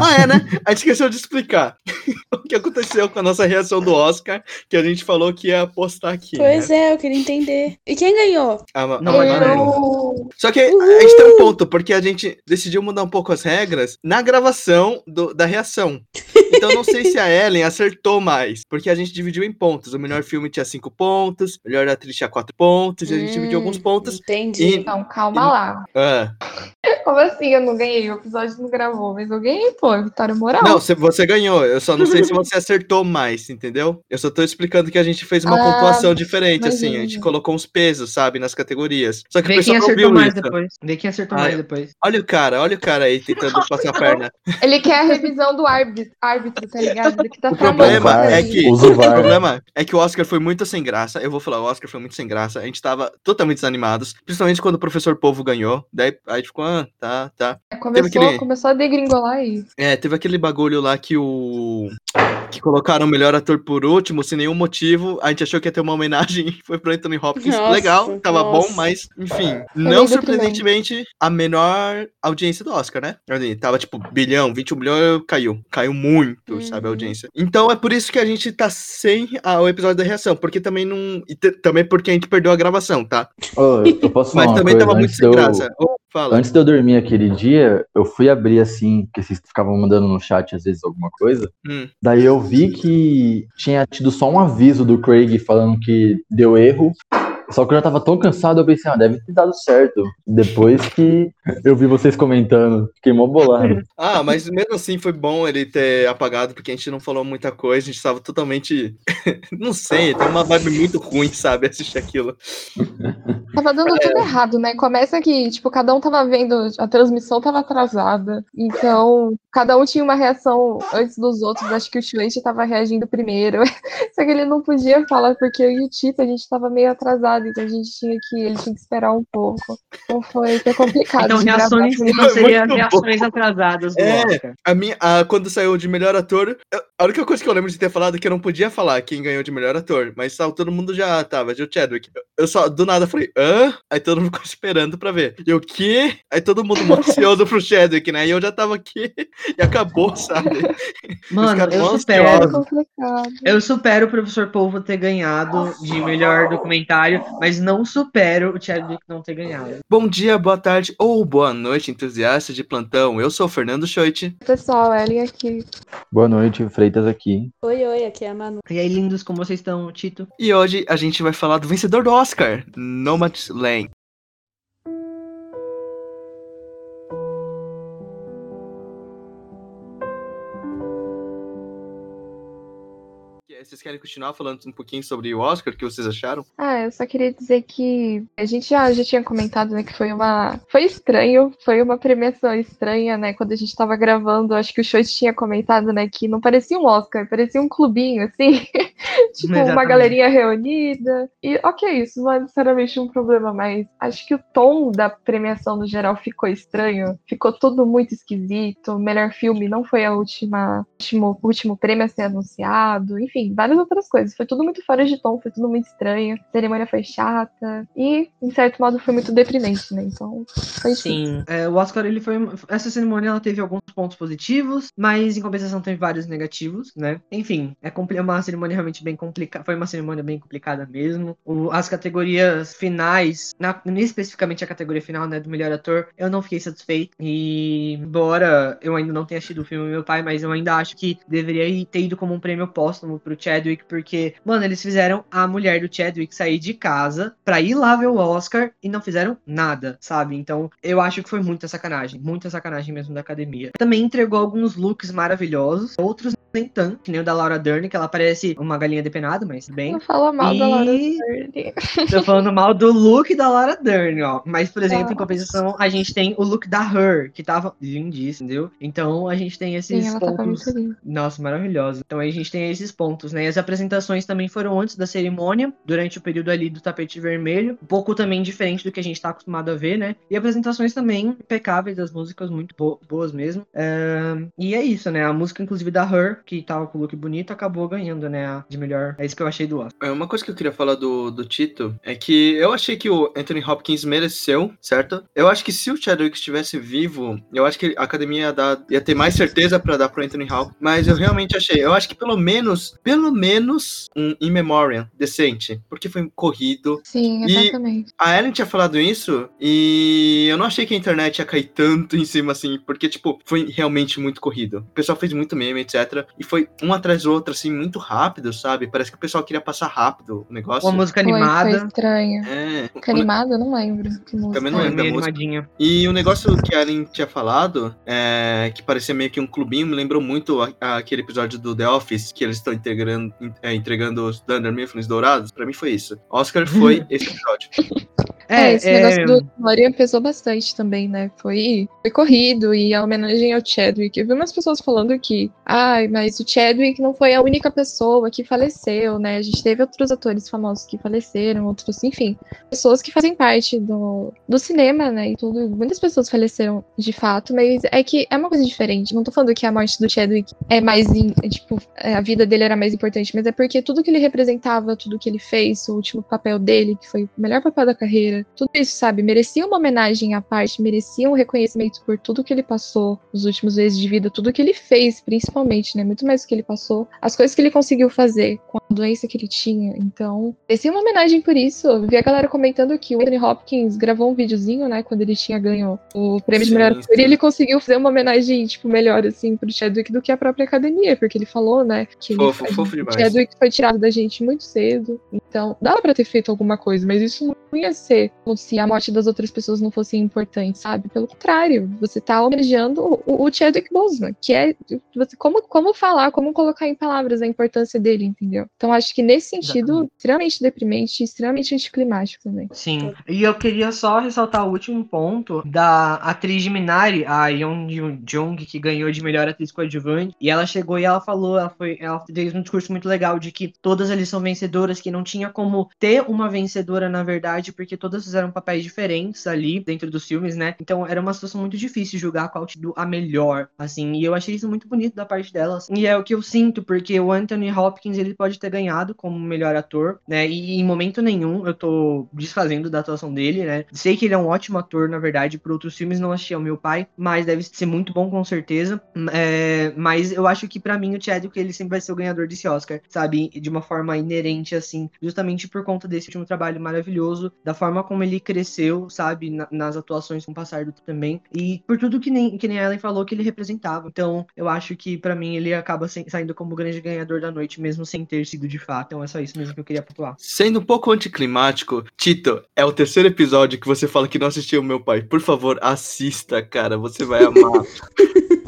Ah, é, né? A gente esqueceu de explicar o que aconteceu com a nossa reação do Oscar, que a gente falou que ia postar aqui. Pois né? é, eu queria entender. E quem ganhou? A, Ma- a Não, Manu. Manu. Só que a gente tem um ponto, porque a gente decidiu mudar um pouco as regras na gravação do- da reação. Então não sei se a Ellen acertou mais, porque a gente dividiu em pontos. O melhor filme tinha cinco pontos, o melhor atriz tinha quatro pontos, e a gente dividiu alguns Hum, pontos. Entendi. E- Então, calma lá. Ah, Como assim eu não ganhei? O episódio não gravou, mas eu ganhei, pô, vitória moral. não, você, você ganhou. Eu só não sei se você acertou mais, entendeu? Eu só tô explicando que a gente fez uma Ah, pontuação diferente, assim. A gente colocou uns pesos, sabe, nas categorias. Só que o Vê pessoal quem não acertou viu mais isso. depois. Vê quem acertou Ah, mais depois. Olha o cara, olha o cara aí tentando passar a perna. Ele quer a revisão do árbitro, árbitro tá ligado? Ele que tá O problema é que o o problema é que o Oscar foi muito sem graça. Eu vou falar, o Oscar foi muito sem graça. A gente tava totalmente desanimados, principalmente quando o professor Povo ganhou. Daí a gente ficou, ah, tá, tá. Começou, aquele- começou a degringolar aí. É, teve aquele bagulho lá que o que colocaram o melhor ator por último, sem nenhum motivo. A gente achou que ia ter uma homenagem e foi pro Anthony Hopkins. Nossa, Legal, tava bom, nossa. mas, enfim. Não surpreendentemente, a menor audiência do Oscar, né? Tava tipo bilhão, 21 milhões, caiu. Caiu muito, sabe, a Uhum. audiência. Então é por isso que a gente tá sem a- o episódio da reação, porque também não. e te- também porque a gente perdeu a gravação, tá? Ô, eu, eu posso falar Mas uma também coisa? tava muito sem eu, graça. Ô, fala. antes de eu dormir aquele dia, eu fui abrir assim, porque vocês ficavam mandando no chat às vezes alguma coisa. Hum. Daí eu vi que tinha tido só um aviso do Craig falando que deu erro. Só que eu já tava tão cansado, eu pensei, ah, deve ter dado certo. Depois que eu vi vocês comentando, fiquei mó bolado. Ah, mas mesmo assim foi bom ele ter apagado, porque a gente não falou muita coisa, a gente tava totalmente. não sei, tem uma vibe muito ruim, sabe? Assistir aquilo. Tava dando tudo errado, né? Começa que, tipo, cada um tava vendo, a transmissão tava atrasada. Então, cada um tinha uma reação antes dos outros. Acho que o Shueisha tava reagindo primeiro. Só que ele não podia falar, porque eu e o Tito, a gente tava meio atrasado, então a gente tinha que. Ele tinha que esperar um pouco. Então foi, foi complicado. Então, reações não Muito reações atrasadas É. Oscar. A minha, a- quando saiu de melhor ator, eu- a única coisa que eu lembro de ter falado é que eu não podia falar quem ganhou de melhor ator, mas tava, todo mundo já tava, de o Chadwick. Eu, eu só, do nada, falei, hã? Aí todo mundo ficou esperando pra ver. E o quê? Aí todo mundo ansioso pro Chadwick, né? E eu já tava aqui e acabou, sabe? Mano, eu supero. Complicado. Eu supero o professor Polvo ter ganhado de melhor documentário, mas não supero o Chadwick não ter ganhado. Bom dia, boa tarde ou boa noite, entusiastas de plantão. Eu sou o Fernando Schoit. Pessoal, Ellen aqui. Boa noite, Freitas aqui. Oi, oi, aqui é a Manu. E aí, lindos, como vocês estão, Tito? E hoje a gente vai falar do vencedor do Oscar, Nomadland. Vocês querem continuar falando um pouquinho sobre o Oscar? O que vocês acharam? Ah, eu só queria dizer que a gente já, já tinha comentado, né, que foi uma. Foi estranho, foi uma premiação estranha, né? Quando a gente tava gravando, acho que o Show tinha comentado, né, que não parecia um Oscar, parecia um clubinho, assim. tipo, uma Exatamente. galerinha reunida. E ok, isso não é necessariamente um problema, mas acho que o tom da premiação no geral ficou estranho. Ficou tudo muito esquisito. O melhor filme não foi a última, último, último prêmio a ser anunciado. Enfim, várias outras coisas. Foi tudo muito fora de tom, foi tudo muito estranho. A cerimônia foi chata. E, em certo modo, foi muito deprimente, né? Então, foi. Sim, é, o Oscar, ele foi. Essa cerimônia ela teve alguns pontos positivos, mas em compensação teve vários negativos, né? Enfim, é é uma cerimônia realmente bem complicada. Foi uma cerimônia bem complicada mesmo. O- as categorias finais, na, especificamente a categoria final, né, do melhor ator, eu não fiquei satisfeito. E, embora eu ainda não tenha assistido o filme Meu Pai, mas eu ainda acho que deveria ter ido como um prêmio póstumo pro Chadwick, porque, mano, eles fizeram a mulher do Chadwick sair de casa pra ir lá ver o Oscar e não fizeram nada, sabe? Então, eu acho que foi muita sacanagem, muita sacanagem mesmo da academia. Também entregou alguns looks maravilhosos, outros nem tanto, que nem o da Laura Dern, que ela parece uma galinha depenada, mas tudo bem. Não fala mal da Laura E- Dern. Tô falando mal do look da Laura Dern, ó. Mas, por exemplo, em compensação, a gente tem o look da Her, que tava lindíssimo, entendeu? Então, a gente tem esses Sim, tava pontos nossa, maravilhosa. Então a gente tem esses pontos, né? E as apresentações também foram antes da cerimônia, durante o período ali do tapete vermelho. Um pouco também diferente do que a gente tá acostumado a ver, né? E apresentações também impecáveis, as músicas muito bo- boas mesmo. Ahn, e é isso, né? A música, inclusive, da Her que tava com o look bonito, acabou ganhando, né? De melhor. É isso que eu achei do Oscar. É, Uma coisa que eu queria falar do, do Tito é que eu achei que o Anthony Hopkins mereceu, certo? Eu acho que se o Chadwick estivesse vivo, eu acho que a academia ia, dar- ia ter mais certeza pra dar pro Anthony Hopkins. Mas eu realmente achei. Eu acho que pelo menos, pelo menos um In Memoriam decente. Porque foi corrido. Sim, E- exatamente. A Ellen tinha falado isso e eu não achei que a internet ia cair tanto em cima assim, porque, tipo, foi realmente muito corrido. O pessoal fez muito meme, etc. E foi um atrás do outro, assim, muito rápido, sabe? Parece que o pessoal queria passar rápido o negócio. Uma música Foi, foi animada. estranho. É. Que animada? Eu não lembro. Que música. Também não Foi lembro da meio música. animadinha. E o negócio que a Ellen tinha falado, é, que parecia meio que um clubinho, me lembrou muito a- a- aquele episódio do The Office, que eles estão entregando, é, entregando os Dunder Mifflins dourados. Pra mim foi isso. Oscar foi esse episódio. É, esse negócio do Maria pesou bastante também, né? Foi, foi corrido e a homenagem ao Chadwick. Eu vi umas pessoas falando que, ai, mas o Chadwick não foi a única pessoa que faleceu, né? A gente teve outros atores famosos que faleceram, outros, enfim, pessoas que fazem parte do, do cinema, né? E tudo. Muitas pessoas faleceram de fato, mas é que é uma coisa diferente. Não tô falando que a morte do Chadwick é mais, in- é, tipo, é, a vida dele era mais importante, mas é porque tudo que ele representava, tudo que ele fez, o último papel dele, que foi o melhor papel da carreira, tudo isso, sabe, merecia uma homenagem à parte, merecia um reconhecimento por tudo que ele passou nos últimos meses de vida, tudo que ele fez, principalmente, né, muito mais do que ele passou, as coisas que ele conseguiu fazer com a doença que ele tinha, então, merecia uma homenagem por isso. Eu vi a galera comentando que o Anthony Hopkins gravou um videozinho, né, quando ele tinha ganho o prêmio de Sim, um melhor ator, e ele conseguiu fazer uma homenagem, tipo, melhor, assim, pro Chadwick do que a própria academia, porque ele falou, né, que ele Fofo, foi- fofo demais. Chadwick foi tirado da gente muito cedo, então dava pra ter feito alguma coisa, mas isso não ia ser como se a morte das outras pessoas não fosse importante, sabe? Pelo contrário, você tá homenageando o, o Chadwick Boseman, que é você, como, como falar, como colocar em palavras a importância dele, entendeu? Então acho que nesse sentido, Exatamente. extremamente deprimente e extremamente anticlimático também. Sim. E eu queria só ressaltar o último ponto da atriz de Minari, a Yeon Jung, que ganhou de melhor atriz coadjuvante. E ela chegou e ela falou, ela foi, ela fez um discurso muito legal de que todas eles são vencedoras, que não tinha como ter uma vencedora na verdade, porque todas fizeram papéis diferentes ali dentro dos filmes, né? Então era uma situação muito difícil julgar qual tinha a melhor, assim. E eu achei isso muito bonito da parte delas. E é o que eu sinto, porque o Anthony Hopkins ele pode ter ganhado como melhor ator, né? E em momento nenhum eu tô desfazendo da atuação dele, né? Sei que ele é um ótimo ator, na verdade, por outros filmes não achei o meu pai, mas deve ser muito bom com certeza. É, mas eu acho que pra mim o Chadwick ele sempre vai ser o ganhador desse Oscar, sabe? De uma forma inerente assim, justamente por conta desse último trabalho maravilhoso, da forma como ele cresceu, sabe, na- nas atuações com o passar do tempo também, e por tudo que nem que nem a Ellen falou que ele representava. Então, eu acho que pra mim ele acaba saindo como o grande ganhador da noite, mesmo sem ter sido de fato. Então é só isso mesmo que eu queria pontuar. Sendo um pouco anticlimático, Tito, é o terceiro episódio que você fala que não assistiu o meu pai. Por favor, assista, cara. Você vai amar.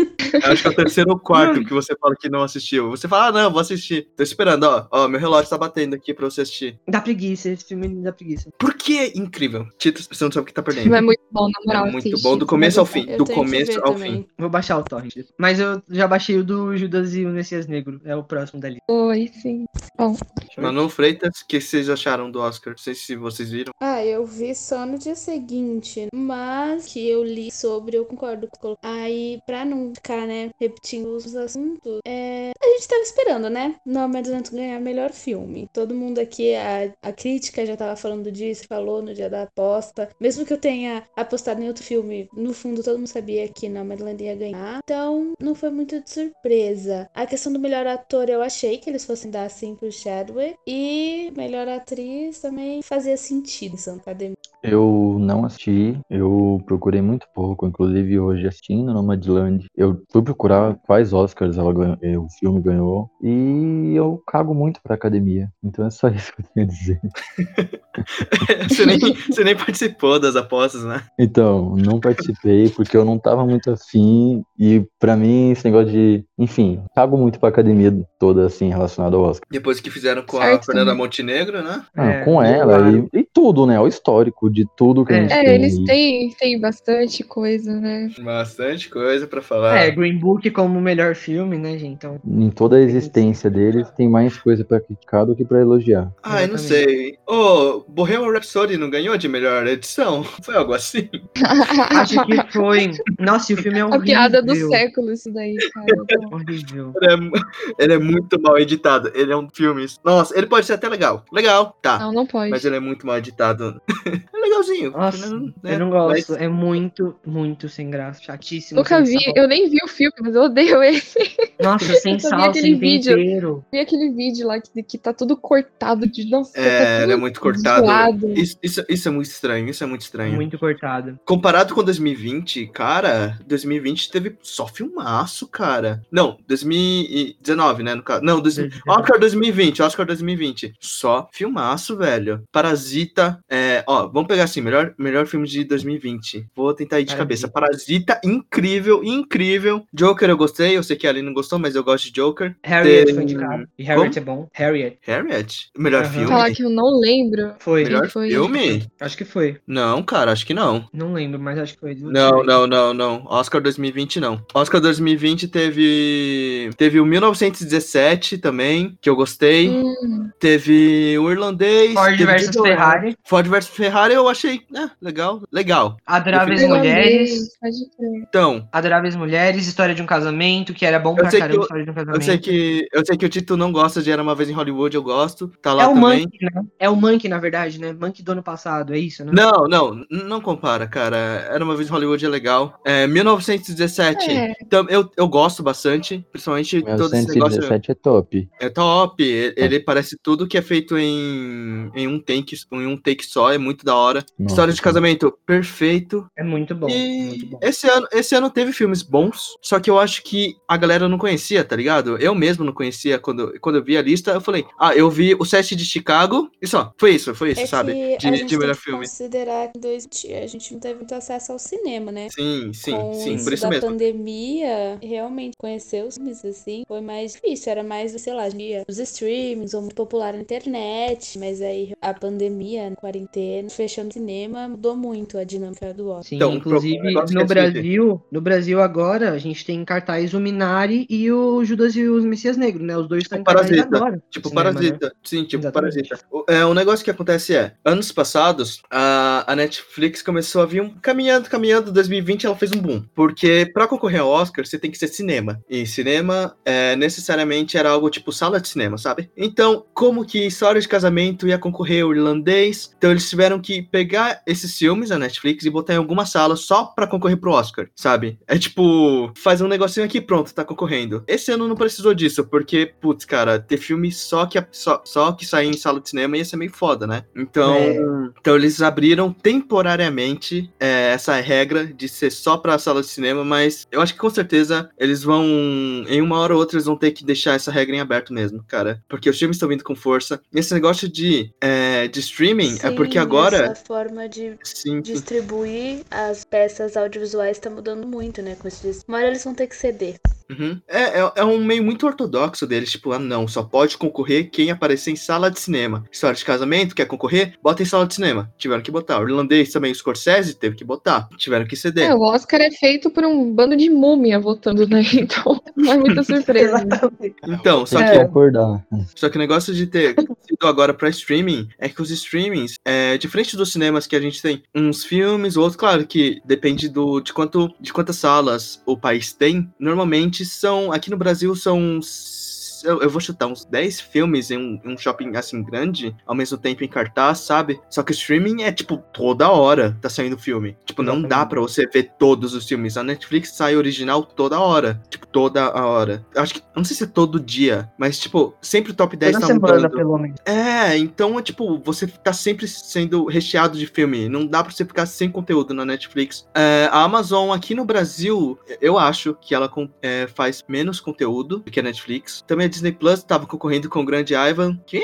Eu acho que é o terceiro ou quarto que você fala que não assistiu. Você fala, ah, não, vou assistir. Tô esperando, ó. Ó, meu relógio tá batendo aqui pra você assistir. Dá preguiça, esse filme dá preguiça. Por que é incrível? Tito, você não sabe o que tá perdendo. é muito bom, na moral. É muito assiste, bom do começo ao fim. Eu Do começo ao também. fim. Vou baixar o torrent. Mas eu já baixei o do Judas e o Messias Negro. É o próximo dali. Oi, sim. Bom, Manu Freitas, o que vocês acharam do Oscar? Não sei se vocês viram. Ah, eu vi só no dia seguinte, mas que eu li sobre, eu concordo com o Aí, pra não ficar, né, repetindo os assuntos, é... a gente tava esperando, né? Nomadland ganhar melhor filme. Todo mundo aqui, a, a crítica já tava falando disso, falou no dia da aposta. Mesmo que eu tenha apostado em outro filme, no fundo todo mundo sabia que Nomadland ia ganhar. Então, não foi muito de surpresa. A questão do melhor ator, eu achei que eles fossem dar assim pro Chadwick. E melhor atriz também fazia sentido em Academia. Eu não assisti, eu procurei muito pouco, inclusive hoje assistindo Nomadland, eu fui procurar quais Oscars ela ganhou, eh, o filme ganhou, e eu cago muito pra academia, então é só isso que eu tenho a dizer. você, nem, você nem participou das apostas, né? Então, não participei porque eu não tava muito afim, e pra mim esse negócio de, enfim, cago muito pra academia toda, assim, relacionada ao Oscar. Depois que fizeram com a Certo. Fernanda Montenegro, né? Ah, É, com ela e, e tudo, né, o histórico de tudo que a É. gente É, tem. eles aí. têm, têm bastante coisa, né? Bastante coisa pra falar. É, Green Book como o melhor filme, né, gente? Então, Em toda a existência deles, tem mais coisa pra criticar do que pra elogiar. Ai, não Exatamente. sei. Ô, Bohemian Rhapsody não ganhou de melhor edição? Foi algo assim? acho que foi. Nossa, e o filme é A horrível. piada do século, isso daí, cara. Horrível. Ele é, ele é muito mal editado. Ele é um filme. Nossa, ele pode ser até legal. Legal, tá. Não, não pode. Mas ele é muito mal editado. é legalzinho. Nossa, né? eu não gosto. É muito, muito sem graça. Chatíssimo. Nunca vi, sabor. eu nem vi o filme, mas eu odeio ele. Nossa, sem sal, aquele sem vídeo. tempero. Vi aquele vídeo lá que, que tá tudo cortado de nossa. É, tá ele é muito cortado. Isso, isso, isso é muito estranho, isso é muito estranho. Muito cortado. Comparado com 2020, cara, 2020 teve só filmaço, cara. Não, 2019, né, no caso. Não, dois- 2019. Oscar 2020, Oscar 2020. Só filmaço, velho. Parasita, é, ó, vamos pegar assim, melhor, melhor filme de 2020. Vou tentar ir de Parasita. cabeça. Parasita, incrível, incrível. Joker eu gostei, eu sei que a Ali não gostou, mas eu gosto de Joker. Harriet Tem- foi indicado. E Harriet é bom. Harriet. Harriet, melhor Aham. filme. Falar que eu não lembro. Foi. Melhor foi. filme? Acho que foi. Não, cara, acho que não. Não lembro, mas acho que foi. Não, não, não, não. Oscar 2020 não. Oscar 2020 teve teve o 1917 também, que eu gostei. Hum, Teve o irlandês, Ford versus Ferrari. Ford versus Ferrari eu achei, é, legal, legal. Adoráveis Mulheres. irlandês. Então, Adoráveis Mulheres, História de um Casamento, que era bom pra sei caramba, que História de um eu Casamento. sei que eu sei que o Tito não gosta de Era uma vez em Hollywood, eu gosto. Tá lá É o também. Monkey, né? É o Monkey, na verdade, né? Monkey do ano passado, é isso, né? Não, não, não compara, cara. Era uma vez em Hollywood é legal. É, 1917. É. Então, eu, eu gosto bastante, principalmente todo esse negócio. 1917 é top. É top, e- ele parece tudo que é feito em, em um take, em um take só, é muito da hora. Nossa, História de casamento, perfeito. É muito bom. E Muito bom. esse ano, esse ano teve filmes bons, só que eu acho que a galera não conhecia, tá ligado? Eu mesmo não conhecia quando, quando eu vi a lista, eu falei, ah, eu vi o set de Chicago e só, foi isso, foi isso, É sabe? que a De, gente de melhor filme. considerar que 2020 a gente não teve muito acesso ao cinema, né? Sim, sim, Com sim, isso por isso da mesmo. pandemia, realmente conhecer os filmes assim foi mais difícil. Era mais, sei lá, dia os streamings, ou muito popular na internet. Mas aí a pandemia, a quarentena, fechando o cinema, mudou muito a dinâmica do Oscar. Sim, Então, inclusive no é seguinte. Brasil, no Brasil agora, gente tem em cartaz o Minari e o Judas e os Messias Negros, né? Os dois estão em cartaz Parasita. agora. Tipo, cinema, né? Parasita. Sim, tipo, Exatamente. Parasita. O, é, o negócio que acontece é, anos passados, a, a Netflix começou a vir um, caminhando, caminhando, 2020 ela fez um boom. Porque pra concorrer ao Oscar, você tem que ser cinema. E cinema, é, necessariamente, era algo tipo sala de cinema, sabe? Então, como que História de Casamento ia concorrer ao irlandês, então eles tiveram que pegar esses filmes da Netflix e botar em alguma sala só pra concorrer pro Oscar, sabe? É tipo, faz um negocinho aqui, pronto, tá concorrendo. Esse ano não precisou disso, porque, putz, cara, ter filme só que, só, só que sair em sala de cinema ia ser meio foda, né? Então, É. então eles abriram temporariamente é, essa regra de ser só pra sala de cinema, mas eu acho que com certeza eles vão, em uma hora ou outra, eles vão ter que deixar essa regra em aberto mesmo, cara. Porque os filmes estão vindo com força. E esse negócio de, é, de streaming é porque Sim, agora. Essa forma de Sim, distribuir as peças audiovisuais tá mudando muito, né? Com. Uma hora eles vão ter que ceder. Uhum. É, é, é um meio muito ortodoxo deles, tipo, ah, não, só pode concorrer quem aparecer em sala de cinema. História de casamento, quer concorrer? Bota em sala de cinema. Tiveram que botar. O irlandês também, o Scorsese, teve que botar. Tiveram que ceder. É, o Oscar é feito por um bando de múmia votando, né? Então não é muita surpresa. Então, só que concordar. Só que o negócio de ter sido agora pra streaming é que os streamings, é, diferente dos cinemas que a gente tem uns filmes, outros, claro que depende do, de, quanto, de quantas salas o país tem. Normalmente são, aqui no Brasil são. Uns- Eu, eu vou chutar uns 10 filmes em um, um shopping assim grande, ao mesmo tempo em cartaz, sabe? Só que o streaming é tipo toda hora tá saindo filme. Tipo, não dá pra você ver todos os filmes. A Netflix sai original toda hora. Tipo, toda a hora. Acho que. Não sei se é todo dia, mas tipo, sempre o top 10 Toda tá semana, mudando. pelo menos. É, então é tipo, você tá sempre sendo recheado de filme. Não dá pra você ficar sem conteúdo na Netflix. É, a Amazon aqui no Brasil, eu acho que ela é, faz menos conteúdo do que a Netflix. Também a Disney Plus tava concorrendo com o Grande Ivan, que,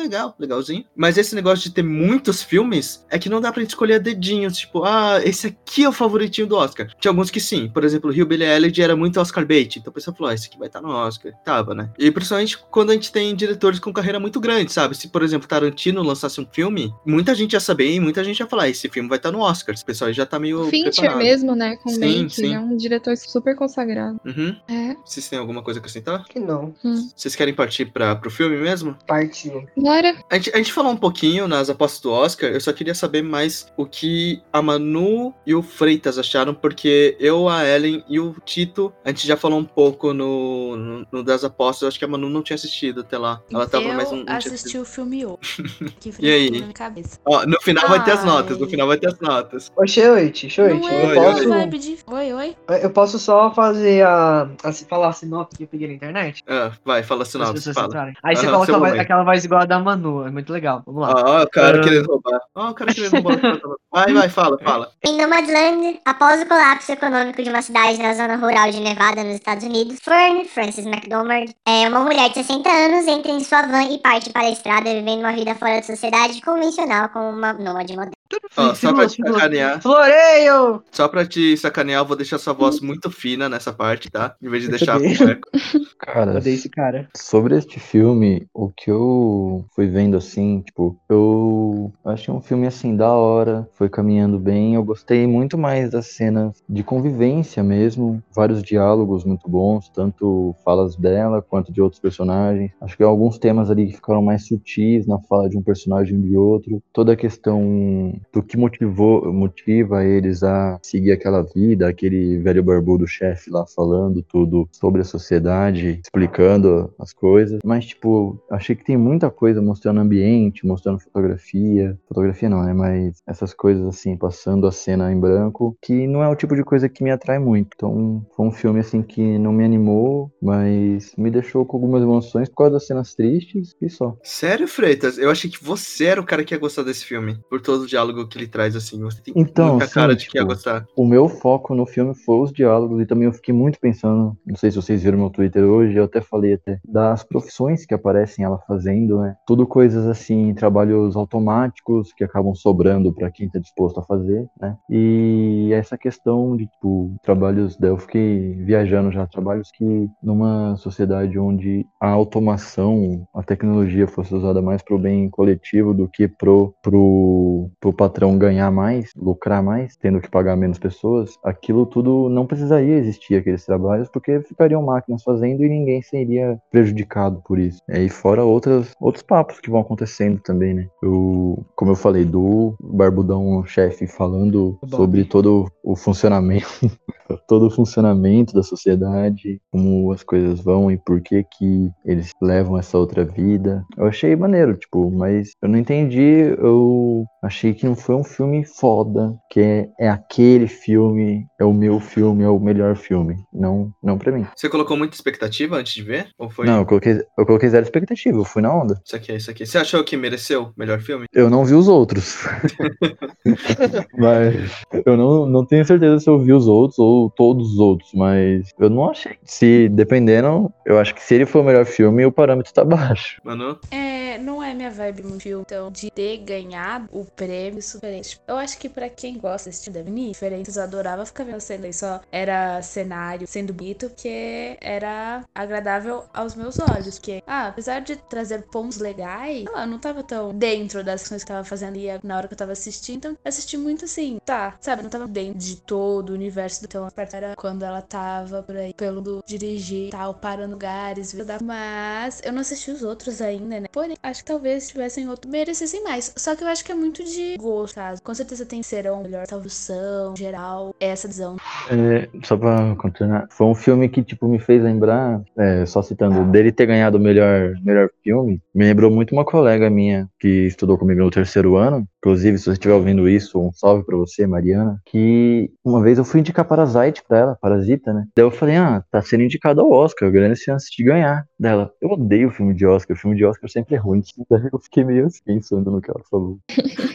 legal, legalzinho. Mas esse negócio de ter muitos filmes é que não dá pra gente escolher dedinhos. Tipo, ah, esse aqui é o favoritinho do Oscar. Tinha alguns que sim. Por exemplo, o Rio Billy Elliot era muito Oscar bait. Então a pessoa falou, ah, esse aqui vai estar no Oscar. Tava, né? E principalmente quando a gente tem diretores com carreira muito grande, sabe? Se, por exemplo, Tarantino lançasse um filme, muita gente ia saber e muita gente ia falar, esse filme vai estar no Oscar. O pessoal já tá meio. Fincher preparado. mesmo, né? Com Sim, Mank, sim. ele é um diretor super consagrado. Uhum. É. Vocês têm alguma coisa a acrescentar? Que não. Vocês querem partir para pro filme mesmo? Partiu. Bora. A gente, a gente falou um pouquinho nas apostas do Oscar, eu só queria saber mais o que a Manu e o Freitas acharam, porque eu, a Ellen e o Tito, a gente já falou um pouco no, no, no das apostas, eu acho que a Manu não tinha assistido até lá. Ela tava, eu não, não tinha assisti o filme hoje. Que E aí? na minha cabeça. Ó, no final vai ter as Ai. noite, no final vai ter as notas. Shoit, Shoit, Não eu é Oi, posso. de... Oi, oi. Eu posso só fazer a. a falar a sinopse que eu peguei na internet? Ah, vai, fala a As sinopse, fala. Aí você Aham, coloca aquela voz igual a da Manu, é muito legal. Vamos lá. Ó, o cara Ah. querendo roubar. Ó, o cara querendo roubar. Vai, vai, fala, fala. Em Nomadland, após o colapso econômico de uma cidade na zona rural de Nevada, nos Estados Unidos, Fern Frances McDormand, é uma mulher de 60 anos, entra em sua van e parte para a estrada, vivendo uma vida fora da sociedade convencional como uma nômade moderna. Ó, só pra te sacanear. Floreio! Só pra te sacanear, eu vou deixar sua voz muito fina nessa parte, tá? Em vez de deixar bem. com eco. Cara, esse cara. Sobre este filme, o que eu fui vendo assim, tipo, eu achei um filme assim da hora, foi caminhando bem. Eu gostei muito mais das cenas de convivência mesmo, vários diálogos muito bons, tanto falas dela quanto de outros personagens. Acho que alguns temas ali que ficaram mais sutis na fala de um personagem e de outro. Toda a questão do que motivou, motiva eles a seguir aquela vida, aquele velho barbudo chefe lá falando tudo sobre a sociedade, explicando as coisas. Mas, tipo, achei que tem muita coisa mostrando ambiente, mostrando fotografia. Fotografia não, né? Mas essas coisas assim, passando a cena em branco, que não é o tipo de coisa que me atrai muito. Então, foi um filme assim que não me animou, mas me deixou com algumas emoções por causa das cenas tristes e só. Sério, Freitas? Eu achei que você era o cara que ia gostar desse filme. Por todo o diálogo que ele traz, assim. Você tem Então, muita sim, cara de que ia tipo, gostar. O meu foco no filme foi os diálogos e também eu fiquei muito pensando, não sei se vocês viram meu Twitter hoje, eu até falei até, das profissões que aparecem ela fazendo, né? Tudo coisas assim, trabalhos automáticos que acabam sobrando para quem tá disposto a fazer, né? E essa questão de, tipo, trabalhos, daí eu fiquei viajando já, trabalhos que numa sociedade onde a automação, a tecnologia fosse usada mais pro bem coletivo do que pro, pro, pro patrão ganhar mais, lucrar mais, tendo que pagar menos pessoas, aquilo tudo não precisaria existir, aqueles trabalhos, porque ficariam máquinas fazendo e ninguém seria prejudicado por isso. E fora outras, outros papos que vão acontecendo também, né? Eu, como eu falei, do Barbudão chefe falando Bom. sobre todo o funcionamento, todo o funcionamento da sociedade, como as coisas vão e por que que eles levam essa outra vida. Eu achei maneiro, tipo, mas eu não entendi, eu achei que não foi um filme foda, que é, é aquele filme, é o meu filme, é o melhor filme. Não, não pra mim. Você colocou muita expectativa antes de ver? Ou foi Não, eu coloquei, eu coloquei zero expectativa, eu fui na onda. isso aqui, isso aqui? Você achou que mereceu o melhor filme? Eu não vi os outros. mas eu não, não tenho certeza se eu vi os outros ou todos os outros, mas eu não achei. Se dependendo, eu acho que se ele for o melhor filme, o parâmetro tá baixo. Manu? É, não é minha vibe muito filme, então de ter ganhado o prêmio diferente. Eu acho que pra quem gosta desse tipo de anime, diferentes, eu adorava ficar vendo cena aí só era cenário sendo bonito, porque era agradável aos meus olhos, porque, ah, apesar de trazer pontos legais, lá, eu não tava tão dentro das coisas que eu tava fazendo e na hora que eu tava assistindo, então assisti muito assim, tá, sabe, não tava dentro de todo o universo do então era quando ela tava por aí, pelo do dirigir tal, parando lugares, viu? mas eu não assisti os outros ainda, né? Porém, acho que talvez tivessem outro merecessem mais. Só que eu acho que é muito de gosto, caso. Com certeza tem serão melhor tradução, geral, essa visão. É, só pra continuar, foi um filme que, tipo, me fez lembrar, é, só citando, dele ter ganhado o melhor, melhor filme, me lembrou muito uma colega minha que estudou comigo no terceiro ano, inclusive, se você estiver ouvindo isso, um salve pra você, Mariana, que uma vez eu fui indicar Parasite pra ela, Parasita, né? Daí eu falei, ah, tá sendo indicado ao Oscar, grande chance de ganhar. Dela, eu odeio filme de Oscar, filme de Oscar sempre é ruim. que eu fiquei meio assim, pensando no que ela falou.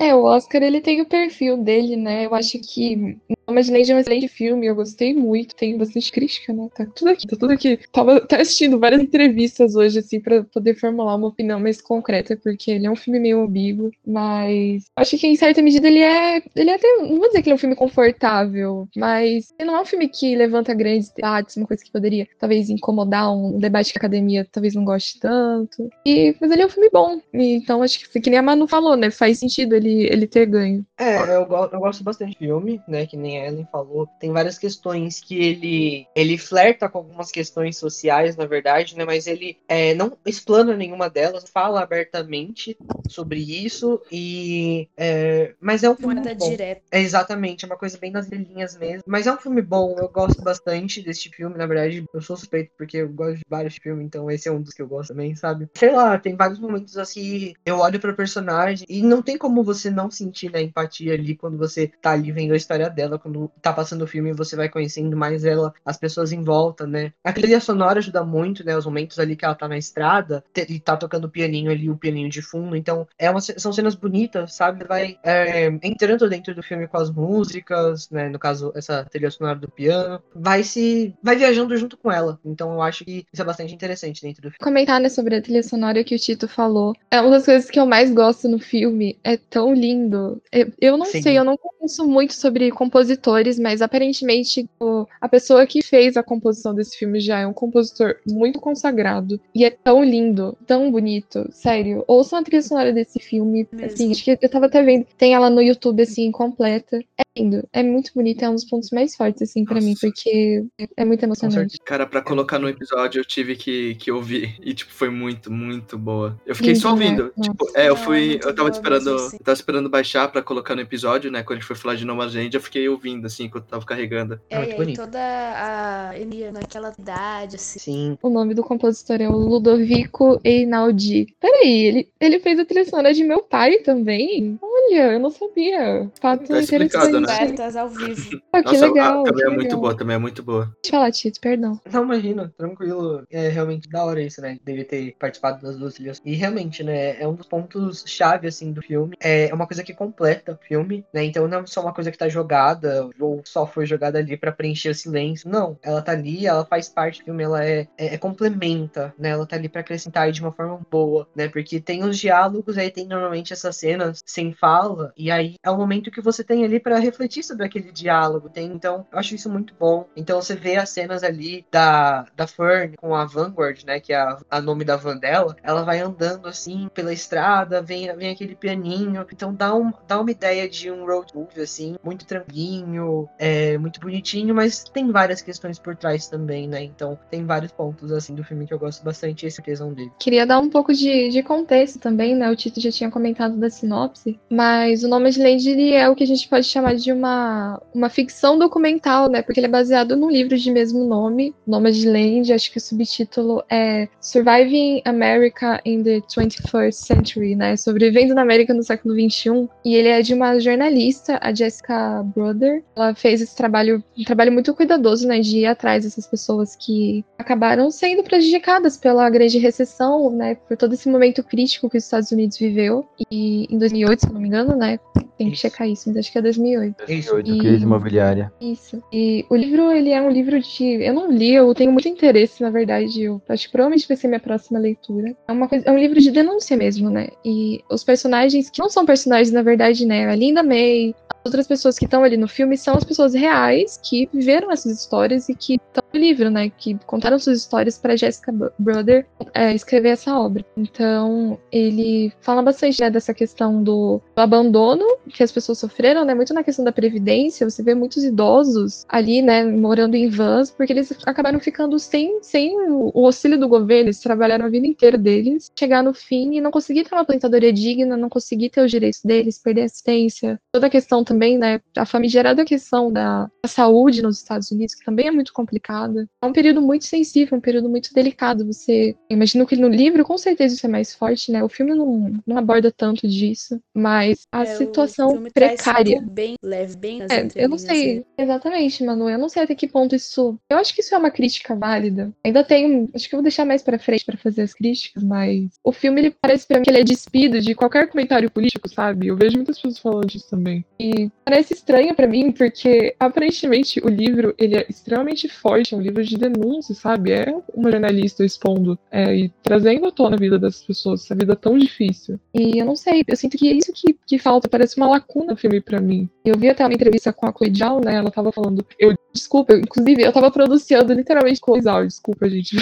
É, o Oscar, ele tem o perfil dele, né? Eu acho que Nomadland é um excelente filme, eu gostei muito, tem bastante crítica, né? Tá tudo aqui, tá tudo aqui. Tava até assistindo várias entrevistas hoje, assim, pra poder formular uma opinião mais concreta, porque ele é um filme meio ambíguo, mas acho que em certa medida ele é. Ele é até. Não vou dizer que ele é um filme confortável, mas ele não é um filme que levanta grandes debates, uma coisa que poderia talvez incomodar um debate que a academia talvez não goste tanto. E, mas ele é um filme bom. Então acho que, que nem a Manu falou, né? Faz sentido ele, ele ter ganho. É, eu, go- eu gosto bastante do filme, né? Que nem a Ellen falou. Tem várias questões que ele ele flerta com algumas questões sociais, na verdade, né? Mas ele é, não explana nenhuma delas, fala abertamente sobre isso. E. é, mas é um filme Nada bom. direto. É exatamente, é uma coisa bem nas linhas mesmo. Mas é um filme bom, eu gosto bastante deste filme, na verdade. Eu sou suspeito porque eu gosto de vários filmes, então esse é um dos que eu gosto também, sabe? Sei lá, tem vários momentos assim, eu olho pra personagem e não tem como você não sentir né, empatia ali quando você tá ali vendo a história dela, quando tá passando o filme você vai conhecendo mais ela, as pessoas em volta, né? A trilha sonora ajuda muito, né? Os momentos ali que ela tá na estrada e tá tocando o pianinho ali, o pianinho de fundo. Então, é uma, são cenas bonitas, sabe? Vai é, entrando dentro do filme com as músicas, né? No caso, essa trilha sonora do piano. Vai se. Vai viajando junto com ela. Então, eu acho que isso é bastante interessante dentro do filme. Comentar né, sobre a trilha sonora que o Tito falou. É uma das coisas que eu mais gosto no filme. É tão lindo. Eu, eu não Sim. sei, eu não conheço muito sobre compositores, mas aparentemente o- a pessoa que fez a composição desse filme já é um compositor muito consagrado. E é tão lindo, tão bonito. Sério, ouçam a trilha sonora desse filme. Mesmo. Assim, acho que eu tava até vendo. Tem ela no YouTube, assim, completa. É é muito bonito. É um dos pontos mais fortes, assim, pra mim, porque é muito emocionante. Cara, pra colocar no episódio eu tive que, que ouvir. E, tipo, foi muito, muito boa. Eu fiquei só né? ouvindo. Nossa. Tipo, é, eu é fui. muito Eu tava esperando. Eu tava esperando baixar pra colocar no episódio, né? Quando a gente foi falar de Nomadland, eu fiquei ouvindo, assim, enquanto tava carregando. É É, muito e aí bonito. toda a energia naquela idade, assim. Sim. O nome do compositor é o Ludovico Einaudi. Peraí, ele, ele fez a trilha sonora de meu pai também? Olha, eu não sabia. Fato Tá explicado, interessante. né? Abertas ao vivo. Pô, que Nossa, a- legal. também que é muito legal. boa, também é muito boa. Deixa eu falar, Tito, perdão. Não, imagina, tranquilo. É realmente da hora isso, né? Deve ter participado das duas trilhas. E realmente, né? É um dos pontos chave, assim, do filme. É uma coisa que completa o filme, né? Então não é só uma coisa que tá jogada ou só foi jogada ali pra preencher o silêncio. Não. Ela tá ali, ela faz parte do filme, ela é, é, é complementa, né? Ela tá ali pra acrescentar de uma forma boa, né? Porque tem os diálogos, aí tem normalmente essas cenas sem fala, e aí é o momento que você tem ali pra refletir sobre aquele diálogo. Tem, então, eu acho isso muito bom. Então você vê as cenas ali da, da Fern com a Vanguard, né? Que é a, a nome da van dela. Ela vai andando assim pela estrada, vem, vem aquele pianinho. Então dá, um, dá uma ideia de um road movie, assim, muito tranquilinho, é, muito bonitinho, mas tem várias questões por trás também, né? Então tem vários pontos assim do filme que eu gosto bastante esse é tesão dele. Queria dar um pouco de, de contexto também, né? O Tito já tinha comentado da sinopse, mas o Nomadland ele é o que a gente pode chamar de uma, uma ficção documental, né? Porque ele é baseado num livro de mesmo nome, Nomadland, acho que o subtítulo é Surviving America in the 21st Century, né? Sobrevivendo na América no século XXI. E ele é de uma jornalista, a Jessica Brother. Ela fez esse trabalho, um trabalho muito cuidadoso, né? De ir atrás dessas pessoas que acabaram sendo prejudicadas pela grande recessão, né? Por todo esse momento crítico que os Estados Unidos viveu. E em 2008, se não me engano, né? Tem que Isso. checar isso, mas acho que é 2008. Isso. E- Crise imobiliária. Isso. E o livro, ele é um livro de. Eu não li, eu tenho muito interesse, na verdade. Eu acho que provavelmente vai ser minha próxima leitura. É, uma coisa, é um livro de denúncia mesmo, né? E os personagens, que não são personagens, na verdade, né? A Linda May, outras pessoas que estão ali no filme são as pessoas reais que viveram essas histórias e que estão no livro, né? Que contaram suas histórias para Jessica Bro- Brother é, escrever essa obra. Então, ele fala bastante né, dessa questão do, do abandono que as pessoas sofreram, né? Muito na questão da previdência. Você vê muitos idosos ali, né, morando em vans, porque eles acabaram ficando sem, sem o, auxílio do governo. Eles trabalharam a vida inteira deles, chegar no fim e não conseguir ter uma aposentadoria digna, não conseguir ter os direitos deles, perder assistência. Toda a questão também, né, a famigerada questão da, da saúde nos Estados Unidos, que também é muito complicada. É um período muito sensível, um período muito delicado. Você, imagino que no livro, com certeza isso é mais forte, né? O filme não, não aborda tanto disso, mas a É, situação precária. bem leve, bem nas É, eu não sei né? exatamente, Manu. Eu não sei até que ponto isso. Eu acho que isso é uma crítica válida. Ainda tem. Acho que eu vou deixar mais pra frente pra fazer as críticas, mas o filme ele parece pra mim que ele é despido de qualquer comentário político, sabe? Eu vejo muitas pessoas falando disso também. E parece estranho pra mim porque aparentemente o livro ele é extremamente forte, é um livro de denúncia, sabe? É uma jornalista expondo é, e trazendo à tona a vida das pessoas, essa vida tão difícil. E eu não sei, eu sinto que é isso que, que falta, parece uma lacuna no filme pra mim. Eu vi até uma entrevista com a Zhao, né? Ela tava falando, eu desculpa, inclusive eu tava pronunciando literalmente Zhao, desculpa, gente.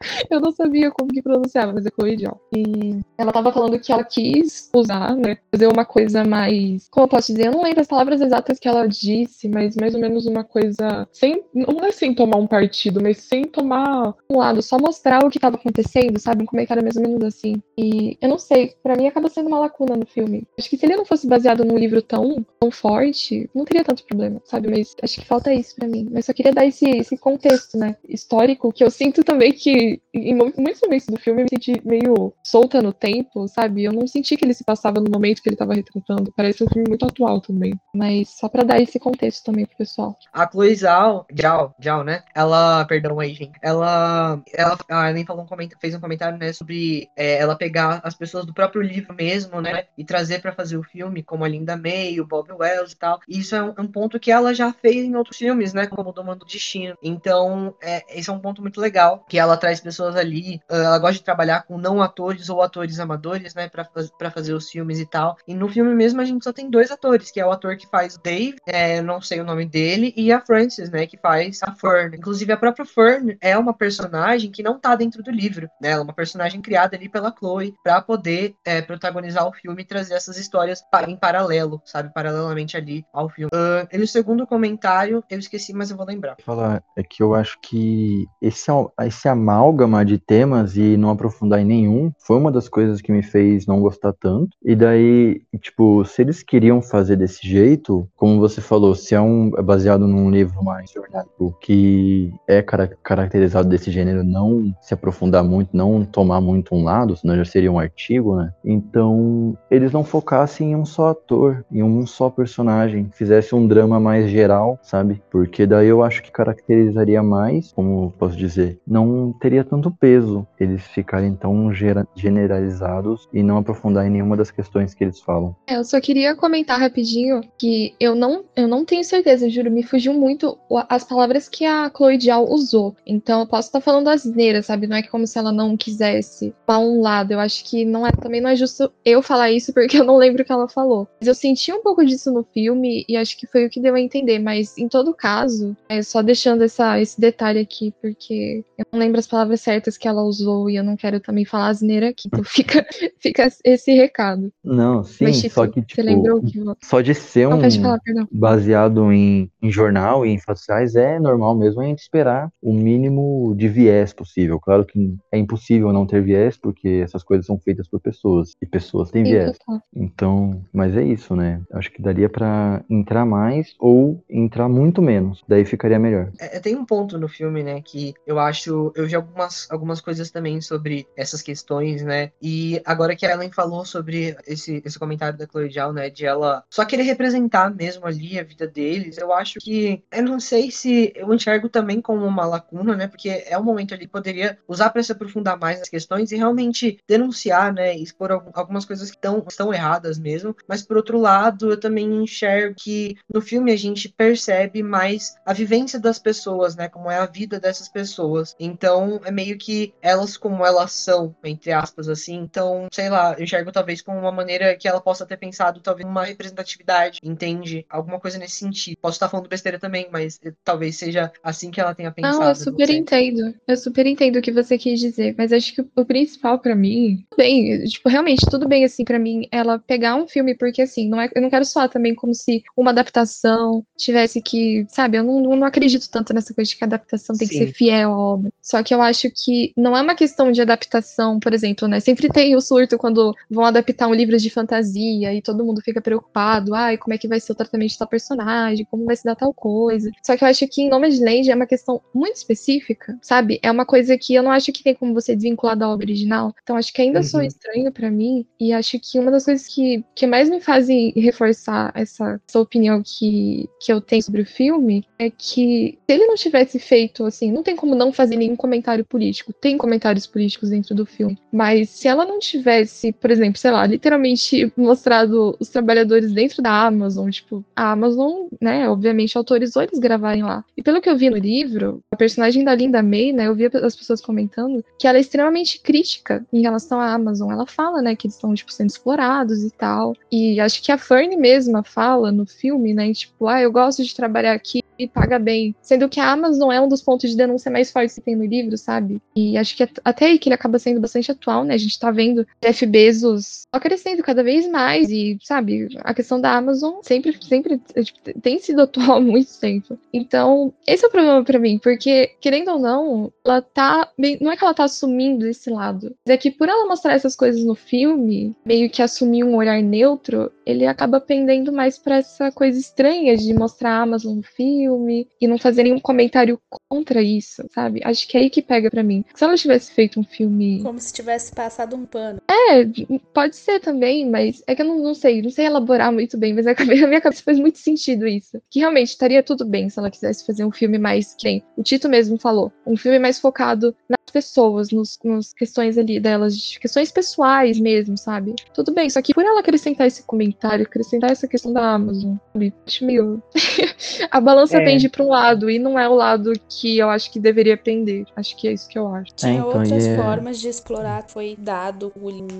eu não sabia como que pronunciava, mas é Zhao. E ela tava falando que ela quis usar, né? Fazer uma coisa mais. Como eu posso dizer? Eu não lembro as palavras exatas que ela disse, mas mais ou menos uma coisa. Sem. Não é sem tomar um partido, mas sem tomar um lado, só mostrar o que tava acontecendo, sabe? Um comentário mais ou menos assim. E eu não sei, pra mim acaba sendo uma lacuna no filme. Acho que se ele não fosse baseado num livro tão, tão forte, não teria tanto problema, sabe? Mas acho que falta isso pra mim. Mas só queria dar esse, esse contexto, né? Histórico, que eu sinto também que em mu- muitos momentos do filme eu me senti meio solta no tempo, sabe? Eu não senti que ele se passava no momento que ele tava retratando. Parece um filme muito atual também. Mas só pra dar esse contexto também pro pessoal. A Chloe Zhao, Zhao, Zhao, né? Ela, perdão aí, gente. Ela, ela a Ellen falou um comentário, fez um comentário, né, sobre é, ela pegar as pessoas do próprio livro mesmo, né, e trazer pra fazer o filme, como a Linda May, o Bob Wells e tal. E isso é um, um ponto que ela já fez em outros filmes, né, como o Domando do Destino. Então, é, esse é um ponto muito legal, que ela traz pessoas ali, ah, ela gosta de trabalhar com não atores ou atores amadores, né, pra, faz- pra fazer os filmes e tal. E no filme mesmo a gente só tem dois atores, que é o ator que faz o Dave, é, não sei o nome dele, e a Frances, né, que faz a Fern. Inclusive, a própria Fern é uma personagem que não tá dentro do livro, né, ela é uma personagem criada ali pela Chloe pra poder é, protagonizar o filme e trazer essas histórias em paralelo, sabe, paralelamente ali ao filme. Ah, e o segundo comentário, eu esqueci, mas eu vou lembrar. falar é que eu acho que esse, al- esse amálgama de temas e não aprofundar em nenhum foi uma das coisas que me fez não gostar tanto. E daí, tipo, se eles queriam fazer desse jeito, como você falou, se é um é baseado num livro mais jornalístico que é cara- caracterizado desse gênero, não se aprofundar muito, não tomar muito um lado, senão já seria um artigo, né? Então, eles não focassem em um só ator, em um só personagem, fizesse um drama mais geral, sabe? Porque daí eu acho que caracterizaria mais, como posso dizer, não teria tanto peso eles ficarem tão generalizados e não aprofundar em nenhuma das questões que eles falam. É, eu só queria comentar rapidinho que eu não, eu não tenho certeza, juro, me fugiu muito as palavras que a Chloe Zhao usou. Então eu posso estar falando asneira, sabe? Não é como se ela não quisesse falar um lado. Eu acho que não é, também não é justo eu falar isso porque eu não lembro o que ela falou. Mas eu senti um pouco disso no filme e acho que foi o que deu a entender. Mas em todo caso, é só deixando essa, esse detalhe aqui, porque eu não lembro as palavras certas que ela usou e eu não quero também falar asneira aqui. Então fica, fica esse recado. Não, sim, Mas, Chico, só que, você tipo, lembrou que. só de ser Não, um falar, baseado em, em jornal e em fatos reais, é normal mesmo a gente esperar o mínimo de viés possível. Claro que é impossível não ter viés, porque essas coisas são feitas por pessoas, e pessoas têm Sim, viés. Então, mas é isso, né? Acho que daria pra entrar mais ou entrar muito menos. Daí ficaria melhor. É, tem um ponto no filme, né, que eu acho. Eu algumas, algumas coisas também sobre essas questões, né? E agora que a Ellen falou sobre esse, esse comentário da Chloe Zhao, né, de ela só querer representar mesmo ali a vida deles, eu acho que. Eu não sei se eu enxergo também como uma lacuna, né? Porque é um momento ali que poderia usar para se aprofundar mais nas questões e realmente denunciar, né? Expor algum- algumas coisas que tão, estão erradas mesmo. Mas por outro lado, eu também enxergo que no filme a gente percebe mais a vivência das pessoas, né? Como é a vida dessas pessoas. Então, é meio que elas como elas são, entre aspas, assim. Então, sei lá, eu enxergo talvez como uma maneira que ela possa ter pensado, talvez, numa representatividade, entende? Alguma coisa nesse sentido. Posso estar falando besteira também, mas eh, talvez seja assim que ela tenha pensado. Não, eu super entendo. Eu super entendo o que você quis dizer, mas acho que o principal pra mim, tudo bem, tipo, realmente tudo bem assim pra mim ela pegar um filme porque assim, não é, eu não quero soar também como se uma adaptação tivesse que, sabe, eu não, não acredito tanto nessa coisa de que a adaptação tem que Sim. ser fiel à obra. Só que eu acho que não é uma questão de adaptação, por exemplo, né? Sempre tem o surto quando vão adaptar um livro de fantasia e todo mundo fica preocupado, ai, como é que vai ser o tratamento de tal personagem, como vai se dar tal coisa. Só que eu acho que em Nomadland é uma questão muito específica, sabe? É uma coisa que eu não acho que tem como você desvincular da obra original. Então acho que ainda uhum. sou estranho para mim e acho que uma das coisas que, que mais me fazem reforçar essa, essa opinião que, que eu tenho sobre o filme é que se ele não tivesse feito assim, não tem como não fazer nenhum comentário político. Tem comentários políticos dentro do filme, mas se ela não tivesse, por exemplo, sei lá, literalmente mostrado os trabalhadores dentro da Amazon, tipo, a Amazon, né, obviamente autorizou eles gravarem lá. E pelo que eu vi no livro, a personagem da Linda May, né, eu vi as pessoas comentando que ela é extremamente crítica em relação à Amazon. Ela fala, né, que eles estão tipo sendo explorados e tal. E acho que a Fern mesma fala no filme, né, tipo, ah, eu gosto de trabalhar aqui e paga bem. Sendo que a Amazon é um dos pontos de denúncia mais fortes que tem no livro, sabe? E acho que até aí que ele acaba sendo bastante atual, né? A gente tá vendo Jeff Bezos só crescendo cada vez mais e, sabe, a questão da Amazon sempre, sempre é, tipo, tem sido atual há muito tempo. Então, esse é o problema para mim, porque, querendo ou não, ela tá. Não é que ela tá assumindo esse lado, é que por ela mostrar essas coisas no filme, meio que assumir um olhar neutro, ele acaba pendendo mais para essa coisa estranha de mostrar a Amazon no filme e não fazer nenhum comentário contra isso, sabe? Acho que é aí que pega para mim. Se ela tivesse feito um filme. Como se tivesse passado um pano. É, pode ser também, mas é que eu não, não sei, não sei elaborar muito bem, mas é a minha cabeça faz muito sentido isso. Que realmente estaria tudo bem se ela quisesse fazer um filme mais. Quem? O Tito mesmo falou. Um filme mais focado nas pessoas, nos, nos questões ali delas, questões pessoais mesmo, sabe? Tudo bem, só que por ela acrescentar esse comentário, acrescentar essa questão da Amazon, acho meio. a balança é. pende para um lado e não é o lado que eu acho que deveria pender. Acho que é isso que eu acho. Tinha é, então, outras é... formas de explorar, foi dado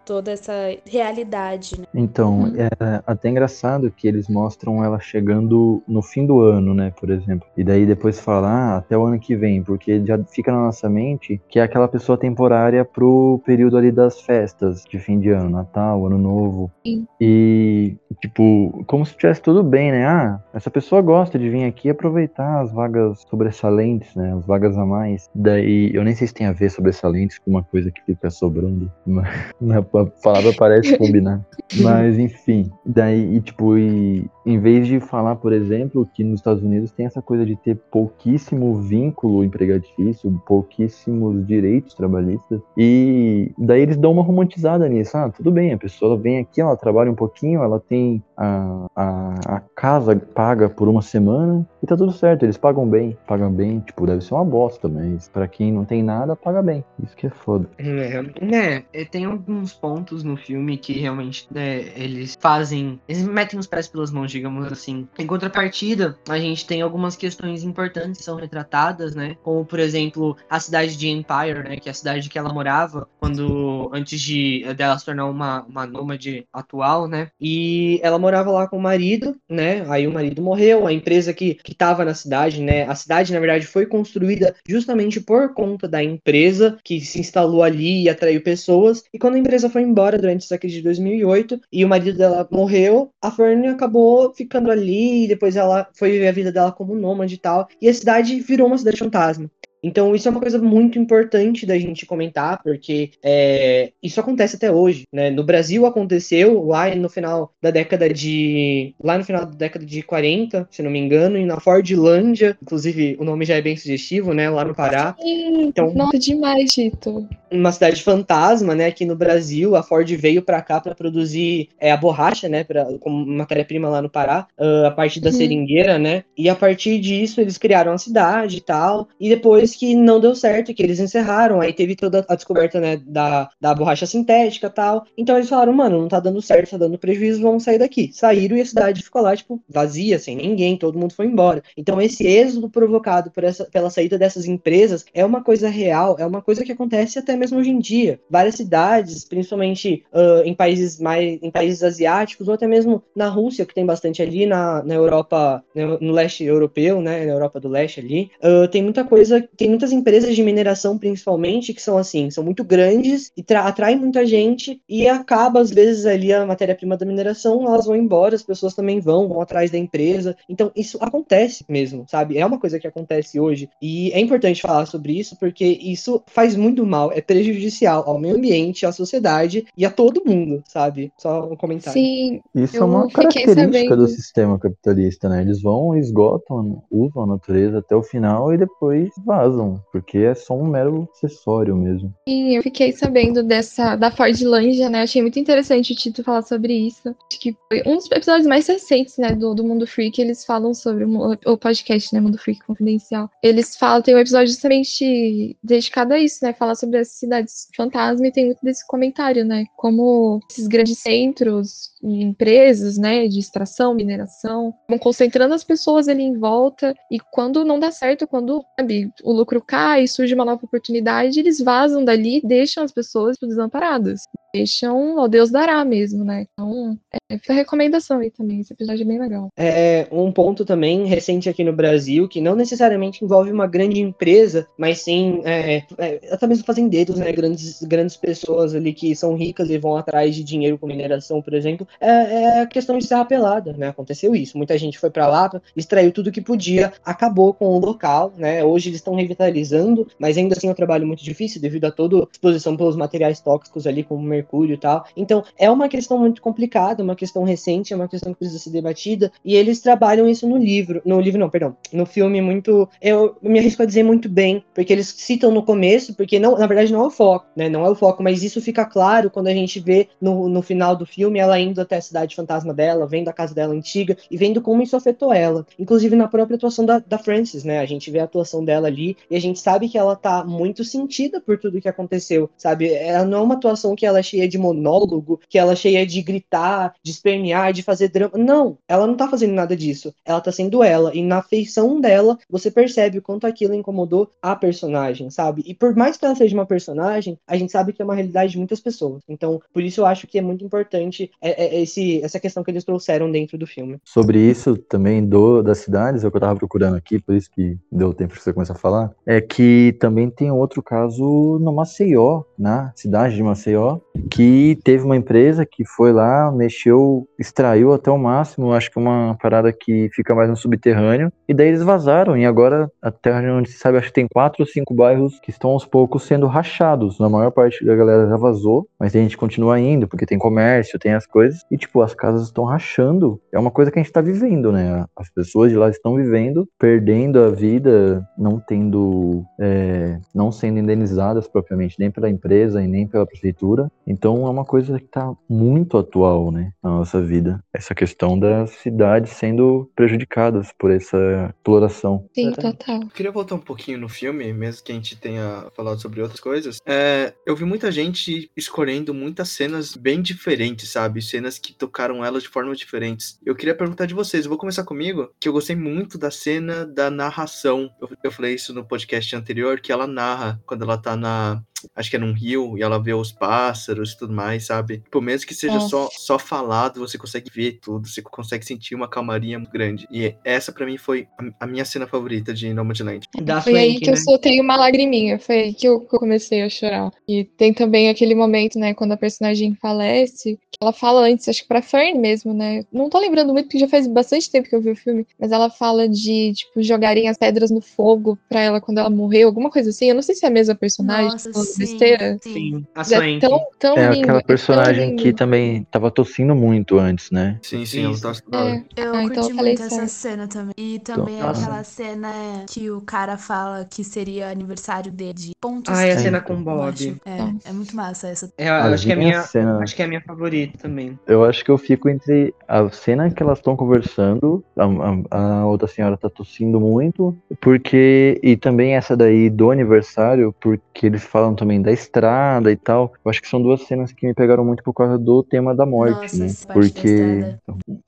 toda essa realidade. Né? Então, uhum. é até engraçado que eles mostram ela chegando no fim do ano, né, por exemplo. E daí depois falar ah, até o ano que vem, porque já fica na nossa mente que é aquela pessoa temporária pro período ali das festas de fim de ano, Natal, Ano Novo. Sim. E, tipo, como se tivesse tudo bem, né? Ah, essa pessoa gosta de vir aqui aproveitar as vagas sobressalentes, né? As vagas a mais. Daí, eu nem sei se tem a ver sobressalentes com uma coisa que fica sobrando, mas a palavra parece combinar. Mas, enfim. Daí, e, tipo, e, em vez de falar, por exemplo, que nos Estados Unidos tem essa coisa de ter pouquíssimo vínculo empregatício, pouquíssimos direitos trabalhistas, e daí eles dão uma romantizada nisso. Ah, tudo bem, a pessoa vem aqui, ela trabalha um pouquinho, ela tem a, a, a casa paga por uma semana e tá tudo certo, eles pagam bem, pagam bem, tipo, deve ser uma bosta, mas para quem não tem nada, paga bem. Isso que é foda. É, né, tem alguns pontos no filme que realmente né, eles fazem, eles metem os pés pelas mãos, digamos assim. Em contrapartida, a gente tem algumas questões importantes que são retratadas, né, como por exemplo, a cidade de Empire, né, que é a cidade que ela morava quando antes de dela se tornar uma uma nômade atual, né? E ela morava lá com o marido, né? Aí o marido morreu, a empresa que estava na cidade, né? A cidade, na verdade, foi construída justamente por conta da empresa que se instalou ali e atraiu pessoas. E quando a empresa foi embora durante essa crise de 2008 e o marido dela morreu, a Fern acabou ficando ali. Depois ela foi viver a vida dela como nômade e tal. E a cidade virou uma cidade fantasma. Então, isso é uma coisa muito importante da gente comentar, porque é, isso acontece até hoje. Né? No Brasil aconteceu lá no final da década de. Lá no final da década de 40, se não me engano, e na Fordlândia, inclusive o nome já é bem sugestivo, né? Lá no Pará. Então, Nossa, demais, Tito. Uma cidade fantasma, né? Aqui no Brasil, a Ford veio para cá para produzir é, a borracha, né? Pra, como matéria-prima lá no Pará, uh, a partir da hum. seringueira, né? E a partir disso eles criaram a cidade e tal. E depois que não deu certo, que eles encerraram. Aí teve toda a descoberta, né, da, da borracha sintética e tal. Então eles falaram, mano, não tá dando certo, tá dando prejuízo, vamos sair daqui. Saíram e a cidade ficou lá, tipo, vazia, sem ninguém, todo mundo foi embora. Então esse êxodo provocado por essa, pela saída dessas empresas é uma coisa real, é uma coisa que acontece até mesmo hoje em dia. Várias cidades, principalmente uh, em países mais em países asiáticos, ou até mesmo na Rússia, que tem bastante ali, na, na Europa, no, leste europeu, né? Na Europa do leste ali. Uh, tem muita coisa, tem muitas empresas de mineração, principalmente, que são assim, são muito grandes e atraem muita gente e acaba, às vezes, ali a matéria-prima da mineração, elas vão embora, as pessoas também vão, vão atrás da empresa. Então, isso acontece mesmo, sabe? É uma coisa que acontece hoje. E é importante falar sobre isso, porque isso faz muito mal, é prejudicial ao meio ambiente, à sociedade e a todo mundo, sabe? Só um comentário. Sim, Isso é uma característica sabendo. do sistema capitalista, né? Eles vão, esgotam, usam a natureza até o final e depois vazam, porque é só um mero acessório mesmo. sim, eu fiquei sabendo dessa, da Fordlândia, né? Achei muito interessante o Tito falar sobre isso. Acho que foi um dos episódios mais recentes, né, do, do Mundo Freak, eles falam sobre o, o podcast, né, Mundo Freak Confidencial. Eles falam, tem um episódio justamente dedicado a isso, né, falar sobre as cidades fantasma e tem muito desse comentário, né, como esses grandes centros e empresas, né, de extração, mineração, vão concentrando as pessoas ali em volta e quando não dá certo, quando, sabe, o lucro cai, surge uma nova oportunidade, eles vazam dali e deixam as pessoas desamparadas. Deixam ao Deus dará mesmo, né? Então, é, fica a recomendação aí também. Esse episódio é bem legal. É um ponto também recente aqui no Brasil, que não necessariamente envolve uma grande empresa, mas sim é, é, até mesmo fazendeiros, né? Grandes, grandes pessoas ali que são ricas e vão atrás de dinheiro com mineração, por exemplo. É, é a questão de serra pelada, né? Aconteceu isso. Muita gente foi para lá, extraiu tudo que podia, acabou com o local, né? Hoje eles estão revitalizando, mas ainda assim é um trabalho muito difícil devido a toda a exposição pelos materiais tóxicos ali, como mercúrio e tal. Então, é uma questão muito complicada, uma questão recente, é uma questão que precisa ser debatida, e eles trabalham isso no livro, no livro não, perdão, no filme muito, eu me arrisco a dizer muito bem, porque eles citam no começo, porque não, na verdade não é o foco, né, não é o foco, mas isso fica claro quando a gente vê no, no final do filme ela indo até a cidade fantasma dela, vendo a casa dela antiga, e vendo como isso afetou ela, inclusive na própria atuação da, da Frances, né, a gente vê a atuação dela ali, e a gente sabe que ela tá muito sentida por tudo que aconteceu, sabe, ela não é uma atuação que ela é cheia de monólogo, que ela é cheia de gritar, de espernear, de fazer drama. Não, ela não tá fazendo nada disso. Ela tá sendo ela. E na feição dela, você percebe o quanto aquilo incomodou a personagem, sabe? E por mais que ela seja uma personagem, a gente sabe que é uma realidade de muitas pessoas. Então, por isso eu acho que é muito importante é, é, esse, essa questão que eles trouxeram dentro do filme. Sobre isso também do, das cidades, é o que eu tava procurando aqui, por isso que deu tempo pra você começar a falar, é que também tem outro caso no Maceió, na cidade de Maceió, que teve uma empresa que foi lá, mexeu, extraiu até o máximo, acho que uma parada que fica mais no subterrâneo, e daí eles vazaram, e agora, até onde se sabe, acho que tem quatro ou cinco bairros que estão aos poucos sendo rachados. Na maior parte da galera já vazou, mas a gente continua indo, porque tem comércio, tem as coisas, e tipo, as casas estão rachando. É uma coisa que a gente tá vivendo, né? As pessoas de lá estão vivendo, perdendo a vida, não tendo, é, não sendo indenizadas propriamente, nem pela empresa e nem pela prefeitura. Então é uma coisa que tá muito atual, né, na nossa vida. Essa questão das cidades sendo prejudicadas por essa exploração. Sim, total. Eu queria voltar um pouquinho no filme, mesmo que a gente tenha falado sobre outras coisas. É, eu vi muita gente escolhendo muitas cenas bem diferentes, sabe? Cenas que tocaram elas de formas diferentes. Eu queria perguntar de vocês, eu vou começar comigo, que eu gostei muito da cena da narração. Eu, eu falei isso no podcast anterior, que ela narra quando ela tá na. Acho que é num rio e ela vê os pássaros e tudo mais, sabe? Tipo, mesmo que seja Nossa. só, só falado, você consegue ver tudo, você consegue sentir uma calmaria muito grande. E essa, pra mim, foi a, a minha cena favorita de Nomadland. Da Foi aí Swank, que eu né? soltei uma lagriminha, foi aí que eu, que eu comecei a chorar. E tem também aquele momento, né, quando a personagem falece, que ela fala antes, acho que pra Fern mesmo, né? Não tô lembrando muito, porque já faz bastante tempo que eu vi o filme, mas ela fala de, tipo, jogarem as pedras no fogo pra ela quando ela morreu, alguma coisa assim. Eu não sei se é a mesma personagem, Nossa, sim, besteira. sim. Sim, a é tão, tão É lindo. aquela é personagem lindo. que também tava tossindo muito antes, né? Sim, sim, ela tá. É, Eu Ah, curti então eu falei muito essa cena também. E também Nossa. aquela cena que o cara fala que seria aniversário dele de pontos. Ah, é a cena eu com Bob. acho. É, Nossa. é muito massa essa. É, eu acho que é minha, cena. acho que é a minha favorita também. Eu acho que eu fico entre a cena que elas estão conversando, a, a- a outra senhora tá tossindo muito, porque. E também essa daí do aniversário, porque eles falam também da estrada e tal. Eu acho que são duas cenas que me pegaram muito por causa do tema da morte, Nossa, né? Porque. estrada.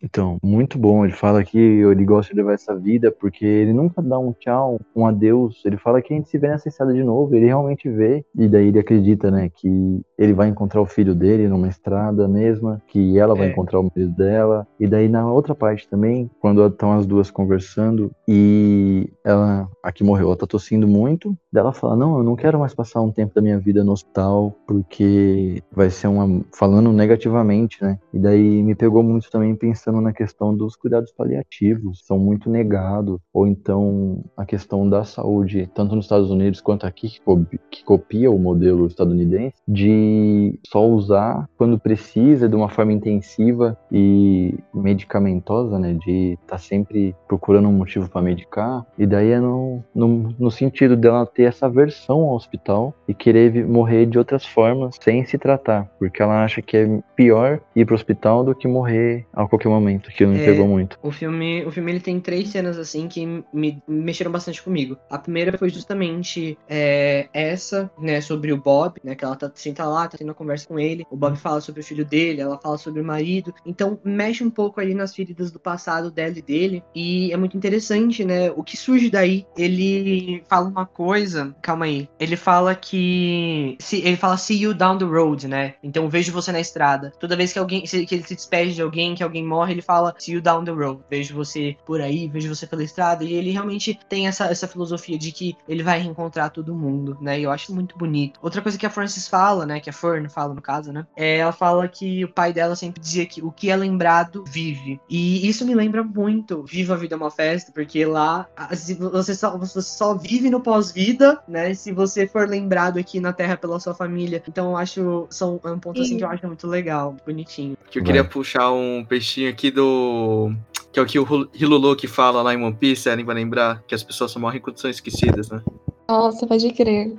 Então, muito bom. Ele fala que ele gosta de levar essa vida porque ele nunca dá um tchau, um adeus. Ele fala que a gente se vê nessa estrada de novo. Ele realmente vê. E daí ele acredita, né, que ele vai encontrar o filho dele numa estrada mesma, que ela vai É. encontrar o marido dela. E daí na outra parte também, quando estão as duas conversando e ela, a que morreu, ela tá tossindo muito. Daí ela fala: Não, eu não quero mais passar um tempo da minha vida no hospital porque vai ser uma. falando negativamente, né? E daí me pegou muito também pensando na questão dos cuidados paliativos, são muito negados. Ou então a questão da saúde, tanto nos Estados Unidos quanto aqui, que, co- que copia o modelo estadunidense, de só usar quando precisa, de uma forma intensiva e medicamentosa, né? De estar sempre procurando um motivo para medicar. E daí é no, no, no sentido dela ter essa aversão ao hospital e querer morrer de outras formas sem se tratar, porque ela acha que é pior ir pro hospital do que morrer a qualquer momento. Aquilo me É. pegou muito. O filme, o filme ele tem três cenas assim que me, me mexeram bastante comigo. A primeira foi justamente é, essa, né, sobre o Bob, né, que ela tá senta lá, tá tendo uma conversa com ele. O Bob fala sobre o filho dele, ela fala sobre o marido. Então mexe um pouco ali nas feridas do passado dela e dele. E é muito interessante, né? O que surge daí? Ele fala uma coisa, calma aí. Ele fala se ele fala see you down the road, né? Então vejo você na estrada. Toda vez que alguém se- que ele se despede de alguém, que alguém morre, ele fala see you down the road. Vejo você por aí, vejo você pela estrada. E ele realmente tem essa, essa filosofia de que ele vai reencontrar todo mundo, né? E eu acho muito bonito. Outra coisa que a Frances fala, né? Que a Fern fala no caso, né? É, ela fala que o pai dela sempre dizia que o que é lembrado vive. E isso me lembra muito Viva a Vida é uma Festa, porque lá você, só, você só vive no pós-vida, né? Se você for lembrado aqui na Terra pela sua família. Então eu acho. São, é um ponto assim que eu acho muito legal, bonitinho. Que eu Vai. queria puxar um peixinho aqui do. Que é o que o Hilulu que fala lá em One Piece, Eren vai lembrar que as pessoas só morrem quando são esquecidas, né? Nossa, pode crer.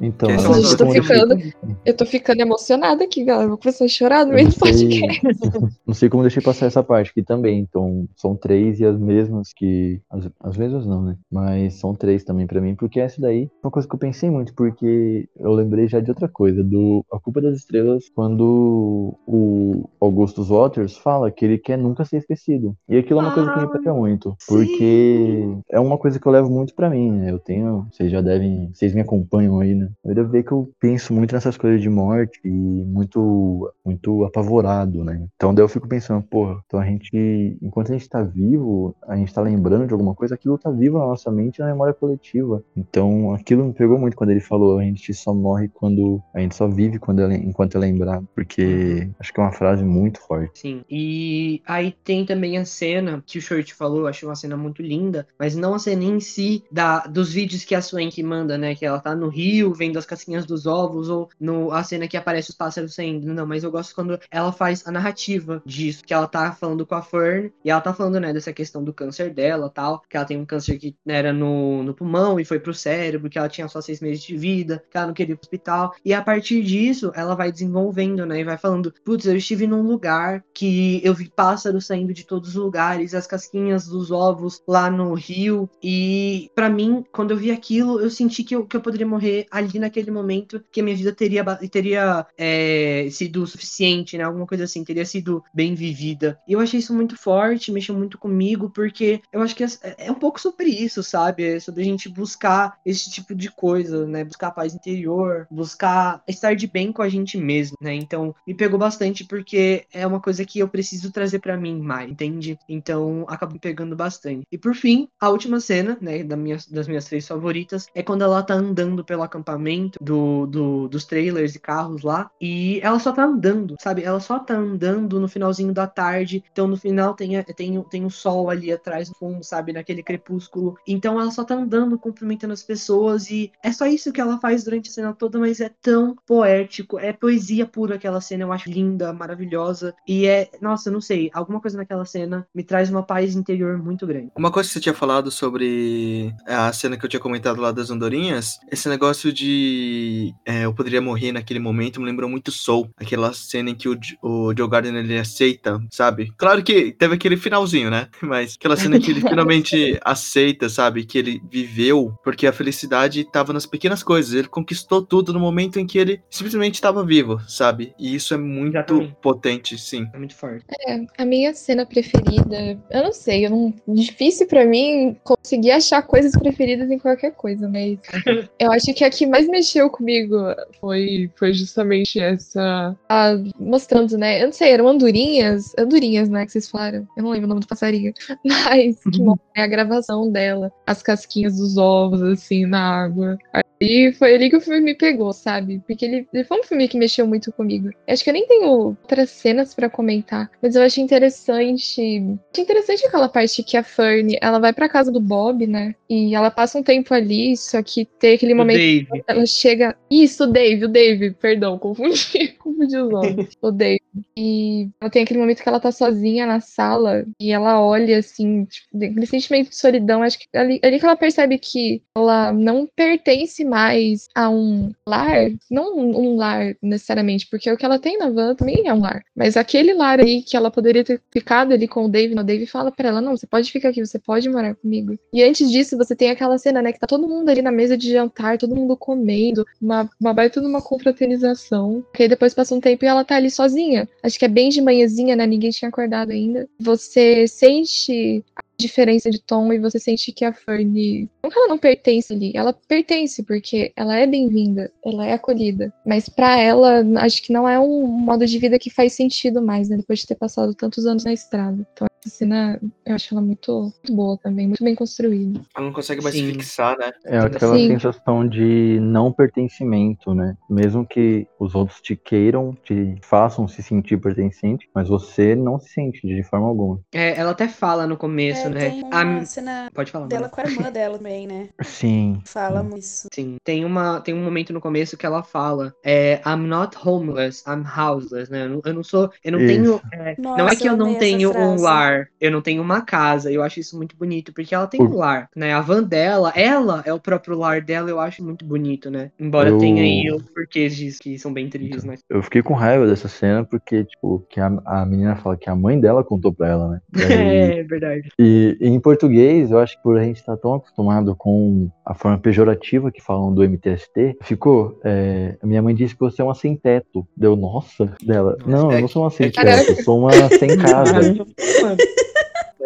Então, eu dois como ficando- Eu tô ficando emocionada aqui, galera. Vou começar a chorar no eu meio do podcast. Não sei como deixei passar essa parte aqui também. Então, são três e as mesmas que. As, as mesmas não, né? Mas são três também pra mim, porque essa daí é uma coisa que eu pensei muito, porque eu lembrei já de outra coisa, do A Culpa das Estrelas, quando o Augustus Waters fala que ele quer nunca ser esquecido. E aquilo é uma coisa que me pega muito, porque é uma coisa que eu levo muito pra mim, né? Eu tenho. Vocês já devem. Vocês me acompanham aí, né? Eu devo ver que eu penso muito nessas coisas de morte e muito, muito apavorado, né? Então daí eu fico pensando, porra, então a gente, enquanto a gente tá vivo, a gente tá lembrando de alguma coisa, aquilo tá vivo na nossa mente e na memória coletiva. Então aquilo me pegou muito quando ele falou, a gente só morre quando, a gente só vive quando é, enquanto é lembrado, porque acho que é uma frase muito forte. Sim. E aí tem também a cena que o Short falou, eu achei uma cena muito linda, mas não a cena em si da, dos vídeos que a Swank manda, né? Que ela tá no rio, vendo as casquinhas dos ovos, ou no, a cena que aparece os pássaros saindo. Não, mas eu gosto quando ela faz a narrativa disso, que ela tá falando com a Fern, e ela tá falando, né, dessa questão do câncer dela tal, que ela tem um câncer que era no, no pulmão e foi pro cérebro, que ela tinha só seis meses de vida, que ela não queria ir pro hospital. E a partir disso, ela vai desenvolvendo, né? E vai falando, putz, eu estive num lugar que eu vi pássaros saindo de todos os lugares, as casquinhas dos ovos lá no rio. E pra mim, quando eu vi aquilo, eu senti que eu, que eu poderia morrer ali naquele momento, que a minha vida teria, teria é, sido suficiente, né? Alguma coisa assim, teria sido bem vivida. E eu achei isso muito forte, mexeu muito comigo, porque eu acho que é, é um pouco sobre isso, sabe? É sobre a gente buscar esse tipo de coisa, né? Buscar paz interior, buscar estar de bem com a gente mesmo, né? Então, me pegou bastante porque é uma coisa que eu preciso trazer pra mim mais, entende? Então, acabou me pegando bastante. E por fim, a última cena, né, da minha, das minhas três favoritas, é quando ela tá andando pelo acampamento do, do- dos trailers e carros lá, e ela só tá andando, sabe? Ela só tá andando no finalzinho da tarde, então no final tem, tem, tem o sol ali atrás no fundo, sabe? Naquele crepúsculo. Então ela só tá andando, cumprimentando as pessoas, e é só isso que ela faz durante a cena toda, mas é tão poético, é poesia pura aquela cena, eu acho linda, maravilhosa, e é, nossa, eu não sei, alguma coisa naquela cena me traz uma paz interior muito grande. Uma coisa que você tinha falado sobre a cena que eu tinha comentado lá das andorinhas, esse negócio de é, Eu Poderia Morrer naquele momento me lembrou muito Soul. Aquela cena em que o, o Joe Gardner ele aceita, sabe? Claro que teve aquele finalzinho, né? Mas aquela cena em que ele finalmente aceita, sabe? Que ele viveu, porque a felicidade estava nas pequenas coisas. Ele conquistou tudo no momento em que ele simplesmente estava vivo, sabe? E isso é muito Exatamente. potente, sim. É muito forte. É, a minha cena preferida, eu não sei, eu não, difícil pra mim conseguir achar coisas preferidas em qualquer coisa, mas eu acho que a que mais mexeu comigo foi, foi justamente essa, mostrando, né, eu não sei, eram andorinhas, andorinhas, né, que vocês falaram, eu não lembro o nome do passarinho, mas que Uhum. mostra a gravação dela, as casquinhas dos ovos, assim, na água. E foi ali que o filme me pegou, sabe? Porque ele, ele foi um filme que mexeu muito comigo. Acho que eu nem tenho outras cenas pra comentar, mas eu achei interessante. Achei interessante aquela parte que a Fern, ela vai pra casa do Bob, né? E ela passa um tempo ali, só que tem aquele O momento Dave. que ela chega. Isso, o Dave, o Dave, perdão, confundi, confundi os nomes. o Dave. E ela tem aquele momento que ela tá sozinha na sala e ela olha assim, tipo, aquele sentimento de solidão. Acho que ali, ali que ela percebe que ela não pertence mais a um lar, não um, lar necessariamente, porque o que ela tem na van também é um lar. Mas aquele lar aí que ela poderia ter ficado ali com o Dave, no Dave fala pra ela: não, você pode ficar aqui, você pode morar comigo. E antes disso, você tem aquela cena, né, que tá todo mundo ali na mesa de jantar, todo mundo comendo, uma, uma baita de uma confraternização. Que aí depois passa um tempo e ela tá ali sozinha. Acho que é bem de manhãzinha, né? Ninguém tinha acordado ainda. Você sente diferença de tom e você sente que a Fernie. Não que ela não pertence ali, ela pertence, porque ela é bem-vinda, ela é acolhida. Mas pra ela, acho que não é um modo de vida que faz sentido mais, né? Depois de ter passado tantos anos na estrada. Então essa cena, eu acho ela muito, muito boa também, muito bem construída. Ela não consegue mais Sim. se fixar, né? É aquela Sim. sensação de não pertencimento, né? Mesmo que os outros te queiram, te façam se sentir pertencente, mas você não se sente de forma alguma. É, ela até fala no começo, É, né? tem A- uma cena Pode falar. dela com a irmã dela também, né? Sim. Fala muito isso. Sim, tem, uma, tem um momento no começo que ela fala: é, I'm not homeless, I'm houseless, né? Eu não, eu não sou. Eu não Isso. tenho. é, não é Nossa, que eu não tenho um lar, eu não tenho uma casa. Eu acho isso muito bonito, porque ela tem um lar, né? A van dela, ela é o próprio lar dela, eu acho muito bonito, né? Embora Eu- tenha aí os porquês disso que são bem tristes, mas. Eu fiquei com raiva dessa cena porque, tipo, que a, a menina fala que a mãe dela contou pra ela, né? É verdade. e em português, eu acho que por a gente estar tão acostumado com a forma pejorativa que falam do MTST, ficou. é, minha mãe disse que você é uma sem teto. Deu, nossa, dela. Não, eu não sou uma sem é teto, eu sou uma sem casa.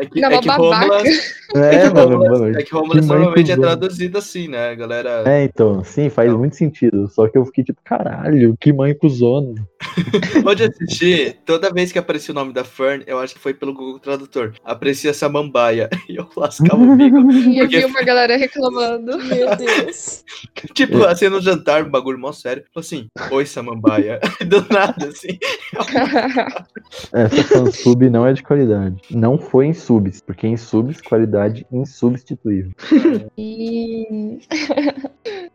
É que, Não, é uma que babaca. Homeless, É, mano, mano. é que mãe normalmente é traduzido assim, né? A galera. É, então, sim, faz Não. muito sentido. Só que eu fiquei tipo, caralho, que mãe cuzona. Onde eu assisti, toda vez que aparecia o nome da Fern, eu acho que foi pelo Google Tradutor. Aparecia Samambaia. E eu lascava o bico. E eu vi uma galera reclamando. Meu Deus. Tipo, assim, no jantar, um bagulho mó sério. Falou assim, oi, Samambaia. Do nada, assim. Essa fansub não é de qualidade. Não foi em subs, porque em subs, qualidade insubstituível. E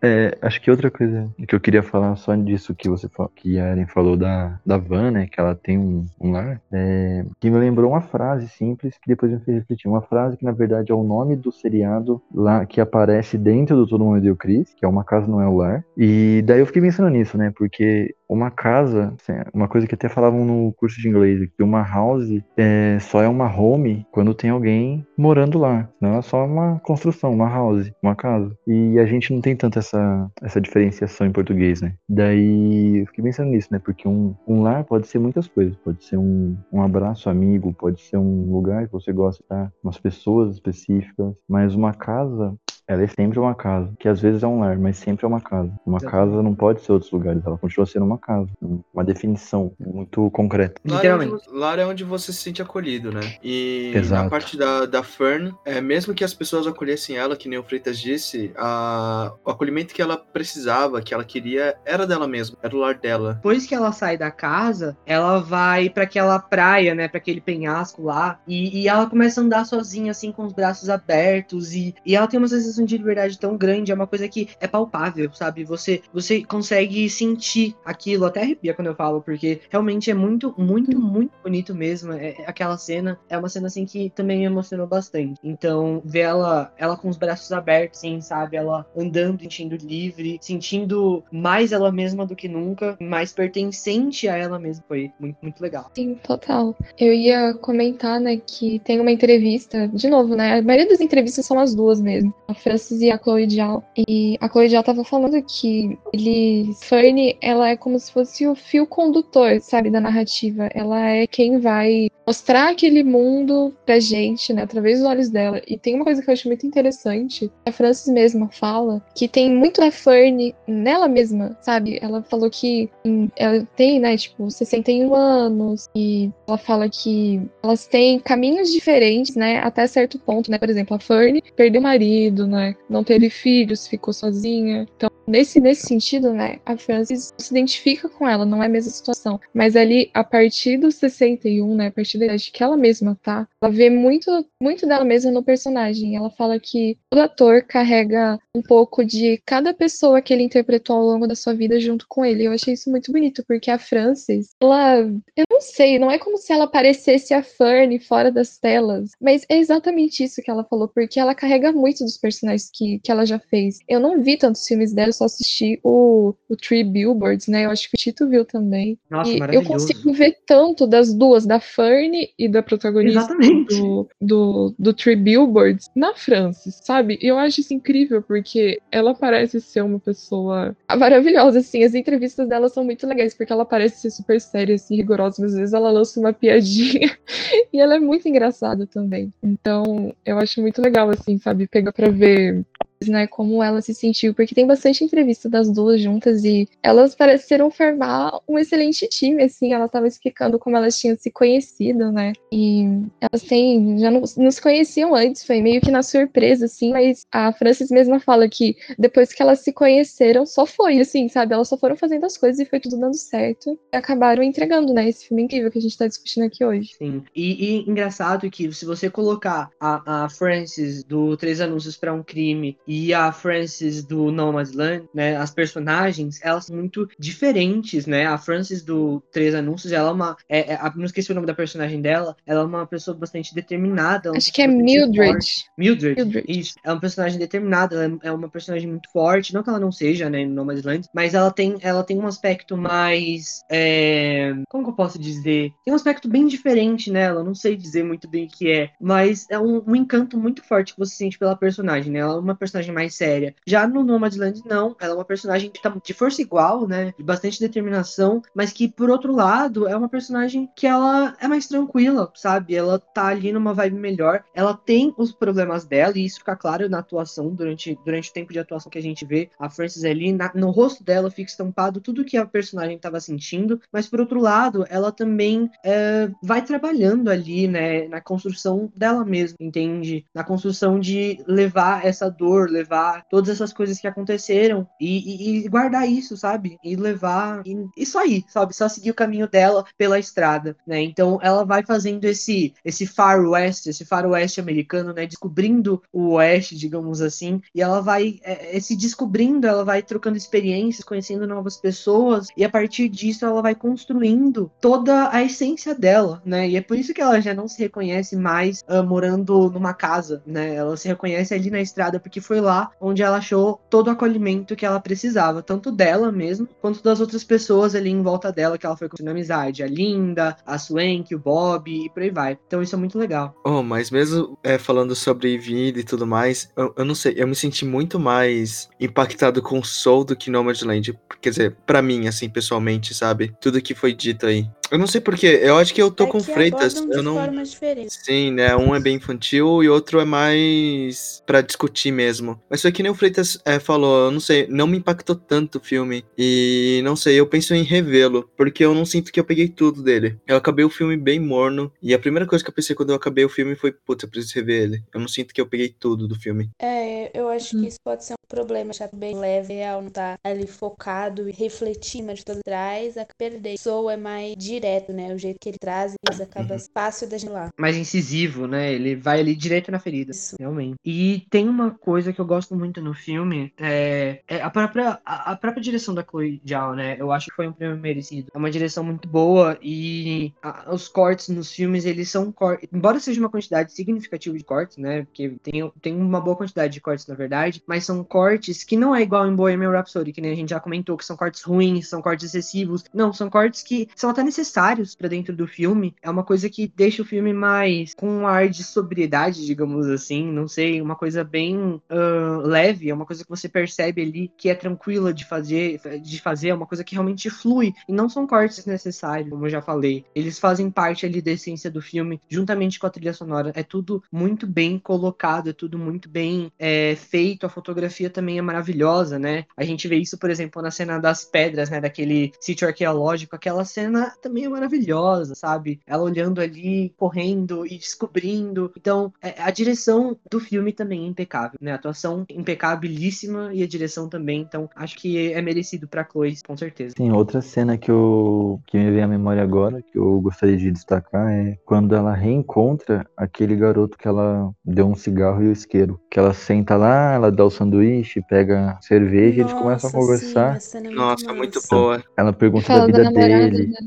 É, acho que outra coisa que eu queria falar só disso que você falou, que a Eren falou da, da Van, né? Que ela tem um, um lar, é, que me lembrou uma frase simples que depois me fez refletir. Uma frase que na verdade é o nome do seriado lá que aparece dentro do Todo Mundo Deu Cris, que é Uma Casa Não É o Lar. E daí eu fiquei pensando nisso, né? Porque uma casa, assim, uma coisa que até falavam no curso de inglês, que uma house é, só é uma home quando tem alguém morando lá. Não é só uma construção, uma house, uma casa. E a gente não tem tanto essa, essa diferenciação em português, né? Daí eu fiquei pensando nisso, né? Porque um, um lar pode ser muitas coisas. Pode ser um, um abraço amigo, pode ser um lugar que você gosta, tá? umas pessoas específicas. Mas uma casa, ela é sempre uma casa, que às vezes é um lar, mas sempre é uma casa. Uma casa não pode ser outros lugares, ela continua sendo uma casa. Uma definição muito concreta. Lar é, onde, lar é onde você se sente acolhido, né? E Exato. na parte da, da Fern, é, mesmo que as pessoas acolhessem ela, que nem o Freitas disse, a, o acolhimento que ela precisava, que ela queria, era dela mesma, era o lar dela. Depois que ela sai da casa, ela vai pra aquela praia, né? Pra aquele penhasco lá. E, e ela começa a andar sozinha, assim, com os braços abertos. E, e ela tem uma sensação sensação de liberdade tão grande, é uma coisa que é palpável, sabe? Você, você consegue sentir aquilo, até arrepia quando eu falo, porque realmente é muito, muito, muito bonito mesmo. É, é- aquela cena é uma cena assim que também me emocionou bastante. Então, ver ela, ela com os braços abertos, assim, sabe? Ela andando, sentindo livre, sentindo mais ela mesma do que nunca, mais pertencente a ela mesma. Foi muito, muito legal. Sim, total. Eu ia comentar, né, que tem uma entrevista, de novo, né? A maioria das entrevistas são as duas mesmo, a Frances e a Chloe Zhao. E a Chloe Zhao tava falando que ele, Fernie, ela é como se fosse o fio condutor, sabe, da narrativa. Ela é quem vai mostrar aquele mundo pra gente, né, através dos olhos dela. E tem uma coisa que eu acho muito interessante, a Frances mesma fala, que tem muito da Fernie nela mesma, sabe? Ela falou que hum, ela tem, né, tipo, 61 anos, e ela fala que elas têm caminhos diferentes, né, até certo ponto, né? Por exemplo, a Fernie perdeu o marido, né? Não teve filhos, ficou sozinha. Então, nesse, nesse sentido, né, a Frances se identifica com ela, não é a mesma situação. Mas ali, a partir dos 61, né, a partir da idade que ela mesma tá, ela vê muito, muito dela mesma no personagem. Ela fala que todo ator carrega um pouco de cada pessoa que ele interpretou ao longo da sua vida junto com ele. Eu achei isso muito bonito, porque a Frances, ela, eu não sei, não é como se ela parecesse a Fernie fora das telas, mas é exatamente isso que ela falou, porque ela carrega muito dos personagens que, que ela já fez. Eu não vi tantos filmes dela, só assisti o, o Three Billboards, né? Eu acho que o Tito viu também. Nossa, E eu consigo ver tanto das duas, da Fernie e da protagonista Exatamente. do, do, do Three Billboards na Frances, sabe? E eu acho isso incrível, porque ela parece ser uma pessoa maravilhosa, assim. As entrevistas dela são muito legais, porque ela parece ser super séria, assim, rigorosa, mas às vezes ela lança uma piadinha. e ela é muito engraçada também. Então, eu acho muito legal, assim, sabe? Pegar pra ver né, como ela se sentiu, porque tem bastante entrevista das duas juntas e elas pareceram formar um excelente time, assim, ela estava explicando como elas tinham se conhecido, né, e elas têm, já não, se conheciam antes, foi meio que na surpresa, assim, mas a Frances mesma fala que depois que elas se conheceram, só foi, assim, sabe, elas só foram fazendo as coisas e foi tudo dando certo, e acabaram entregando, né, esse filme incrível que a gente tá discutindo aqui hoje. Sim. E, e engraçado que se você colocar a, a Frances do Três Anúncios para um Crime e a Frances do Nomadland, né, as personagens, elas são muito diferentes, né? A Frances do Três Anúncios, ela é uma, é, é, não esqueci o nome da personagem dela, ela é uma pessoa bastante determinada. Acho que é forte. Mildred. Mildred, Mildred. isso. É uma personagem determinada, ela é, é uma personagem muito forte. Não que ela não seja, né, no Nomadland, mas ela tem, ela tem um aspecto mais. é, como que eu posso dizer? Tem um aspecto bem diferente nela, não sei dizer muito bem o que é, mas é um, um encanto muito forte que você sente pela personagem, né? Ela é uma personagem mais séria. Já no Nomadland, não. Ela é uma personagem que tá de força igual, né? De bastante determinação, mas que, por outro lado, é uma personagem que ela é mais tranquila, sabe? Ela tá ali numa vibe melhor. Ela tem os problemas dela, e isso fica claro na atuação, durante, durante o tempo de atuação que a gente vê. A Frances ali, na- no rosto dela fica estampado tudo que a personagem tava sentindo, mas por outro lado, ela também é, vai trabalhando ali, né? Na construção dela mesma, entende? Na construção de levar essa dor, levar todas essas coisas que aconteceram e, e- e guardar isso, sabe? E levar. E, isso aí, sabe? Só seguir o caminho dela pela estrada, né? Então ela vai fazendo esse, esse far west, esse faroeste americano, né? Descobrindo o oeste, digamos assim. E ela vai é, é, se descobrindo, ela vai trocando experiências, conhecendo novas pessoas. E a partir disso ela vai construindo toda a essência dela, né? E é por isso que ela já não se reconhece mais ah, morando numa casa, né? Ela se reconhece ali na estrada porque foi lá onde ela achou todo o acolhimento que ela precisava, tanto dela mesmo, quanto das outras pessoas ali em volta dela que ela foi construindo amizade, a Linda, a Swank, o Bob e por aí vai. Então isso é muito legal. Oh, mas mesmo é, falando sobre vida e tudo mais, eu, eu não sei, eu me senti muito mais impactado com Soul do que Nomadland. Quer dizer, pra mim, assim, pessoalmente, sabe? Tudo que foi dito aí. Eu não sei porquê, eu acho que eu tô É com Freitas, de eu não... formas diferentes. Sim, né? Um é bem infantil e outro é mais pra discutir mesmo. Mas foi que nem o Freitas é, falou, eu não sei, não me impactou tanto o filme. E não sei, eu penso em revê-lo, porque eu não sinto que eu peguei tudo dele. Eu acabei o filme bem morno, e a primeira coisa que eu pensei quando eu acabei o filme foi, putz, eu preciso rever ele. Eu não sinto que eu peguei tudo do filme. É, eu acho que isso pode ser um problema, achar bem leve, real, não tá ali focado e refletindo de todo trás, a perder. Soul é mais direto, né? O jeito que ele traz, ele acaba Uhum. fácil da gente lá. mais incisivo, né? Ele vai ali direto na ferida. Isso. Realmente. E tem uma coisa que eu gosto muito no filme, é, é a própria a, a própria direção da Chloe Zhao, né? Eu acho que foi um prêmio merecido. É uma direção muito boa e a- os cortes nos filmes, eles são cortes, embora seja uma quantidade significativa de cortes, né? Porque tem, tem uma boa quantidade de cortes, na verdade, mas são cortes que não é igual em Bohemian Rhapsody, que nem a gente já comentou, que são cortes ruins, são cortes excessivos. Não, são cortes que são até necessários pra dentro do filme. É uma coisa que deixa o filme mais com um ar de sobriedade, digamos assim, não sei, uma coisa bem ah, leve, é uma coisa que você percebe ali que é tranquila de fazer, de fazer, é uma coisa que realmente flui e não são cortes necessários, como eu já falei. Eles fazem parte ali da essência do filme, juntamente com a trilha sonora. É tudo muito bem colocado, é tudo muito bem é, feito. A fotografia também é maravilhosa, né? A gente vê isso, por exemplo, na cena das pedras, né? Daquele sítio arqueológico. Aquela cena também é maravilhosa, sabe? Ela olhando ali, correndo e descobrindo. Então, é, a direção do filme também é impecável, né? A atuação impecabilíssima e a direção também. Então, acho que é merecido pra Chloe, com certeza. Tem outra cena que eu que me vem à memória agora, que eu gostaria de destacar, é quando ela reencontra aquele garoto que ela deu um cigarro e o isqueiro. Que ela senta lá, ela dá o sanduíche, pega cerveja e eles começam a Nossa, conversar. Sim, a cena é Nossa, muito boa. Ela pergunta Fala da da vida namorada, dele. né?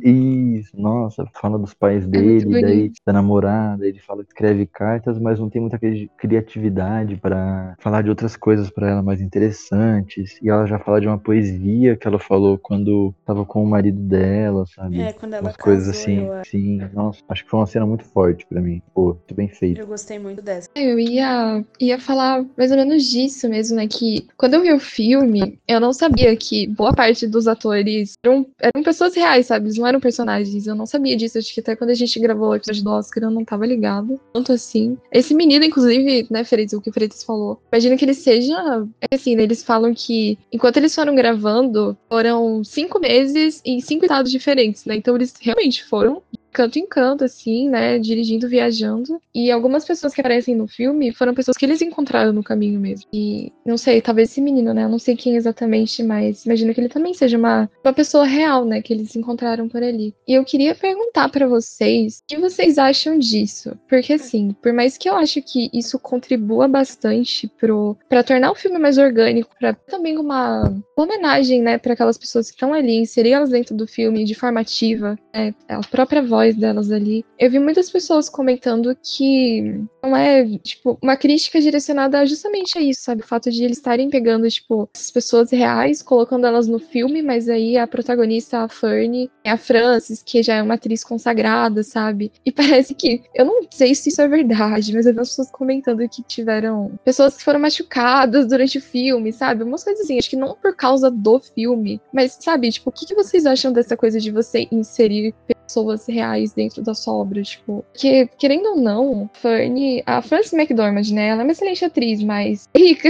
Isso, nossa, fala dos pais muito dele, daí bonito. da namorada, ele fala que escreve cartas, mas não tem muita cri- criatividade pra falar de outras coisas pra ela mais interessantes. E ela já fala de uma poesia que ela falou quando tava com o marido dela, sabe? É, quando ela Umas coisas casou, assim, eu, sim, nossa, acho que foi uma cena muito forte pra mim. Pô, muito bem feito. eu gostei muito dessa. Eu ia, ia falar mais ou menos disso mesmo, né? Que quando eu vi o filme, eu não sabia que boa parte dos atores eram, eram pessoas reais, sabe? Eles não eram personagens. Eu não sabia disso. Acho que até quando a gente gravou o episódio do Oscar, eu não tava ligado. Tanto assim. Esse menino, inclusive, né, Freitas, o que o Freitas falou. Imagina que ele seja. É assim, né? Eles falam que enquanto eles foram gravando, foram cinco meses em cinco estados diferentes, né? Então eles realmente foram canto em canto, assim, né? Dirigindo, viajando. E algumas pessoas que aparecem no filme foram pessoas que eles encontraram no caminho mesmo. E não sei, talvez esse menino, né? Eu não sei quem exatamente, mas imagino que ele também seja uma, uma pessoa real, né? Que eles encontraram por ali. E eu queria perguntar pra vocês o que vocês acham disso. Porque, assim, por mais que eu acho que isso contribua bastante pro, pra tornar o filme mais orgânico, pra também uma, uma homenagem, né, para aquelas pessoas que estão ali, inserir elas dentro do filme de forma ativa, né, a própria voz delas ali. Eu vi muitas pessoas comentando que não é, tipo, uma crítica direcionada justamente a isso, sabe? O fato de eles estarem pegando, tipo, essas pessoas reais, colocando elas no filme, mas aí a protagonista, a Fernie, é a Frances, que já é uma atriz consagrada, sabe? E parece que, eu não sei se isso é verdade, mas eu vi as pessoas comentando que tiveram pessoas que foram machucadas durante o filme, sabe? Umas coisas assim, acho que não por causa do filme, mas, sabe, tipo, o que vocês acham dessa coisa de você inserir pessoas reais dentro da sua obra, tipo, que, querendo ou não, Fernie, a Frances McDormand, né, ela é uma excelente atriz, mas rica,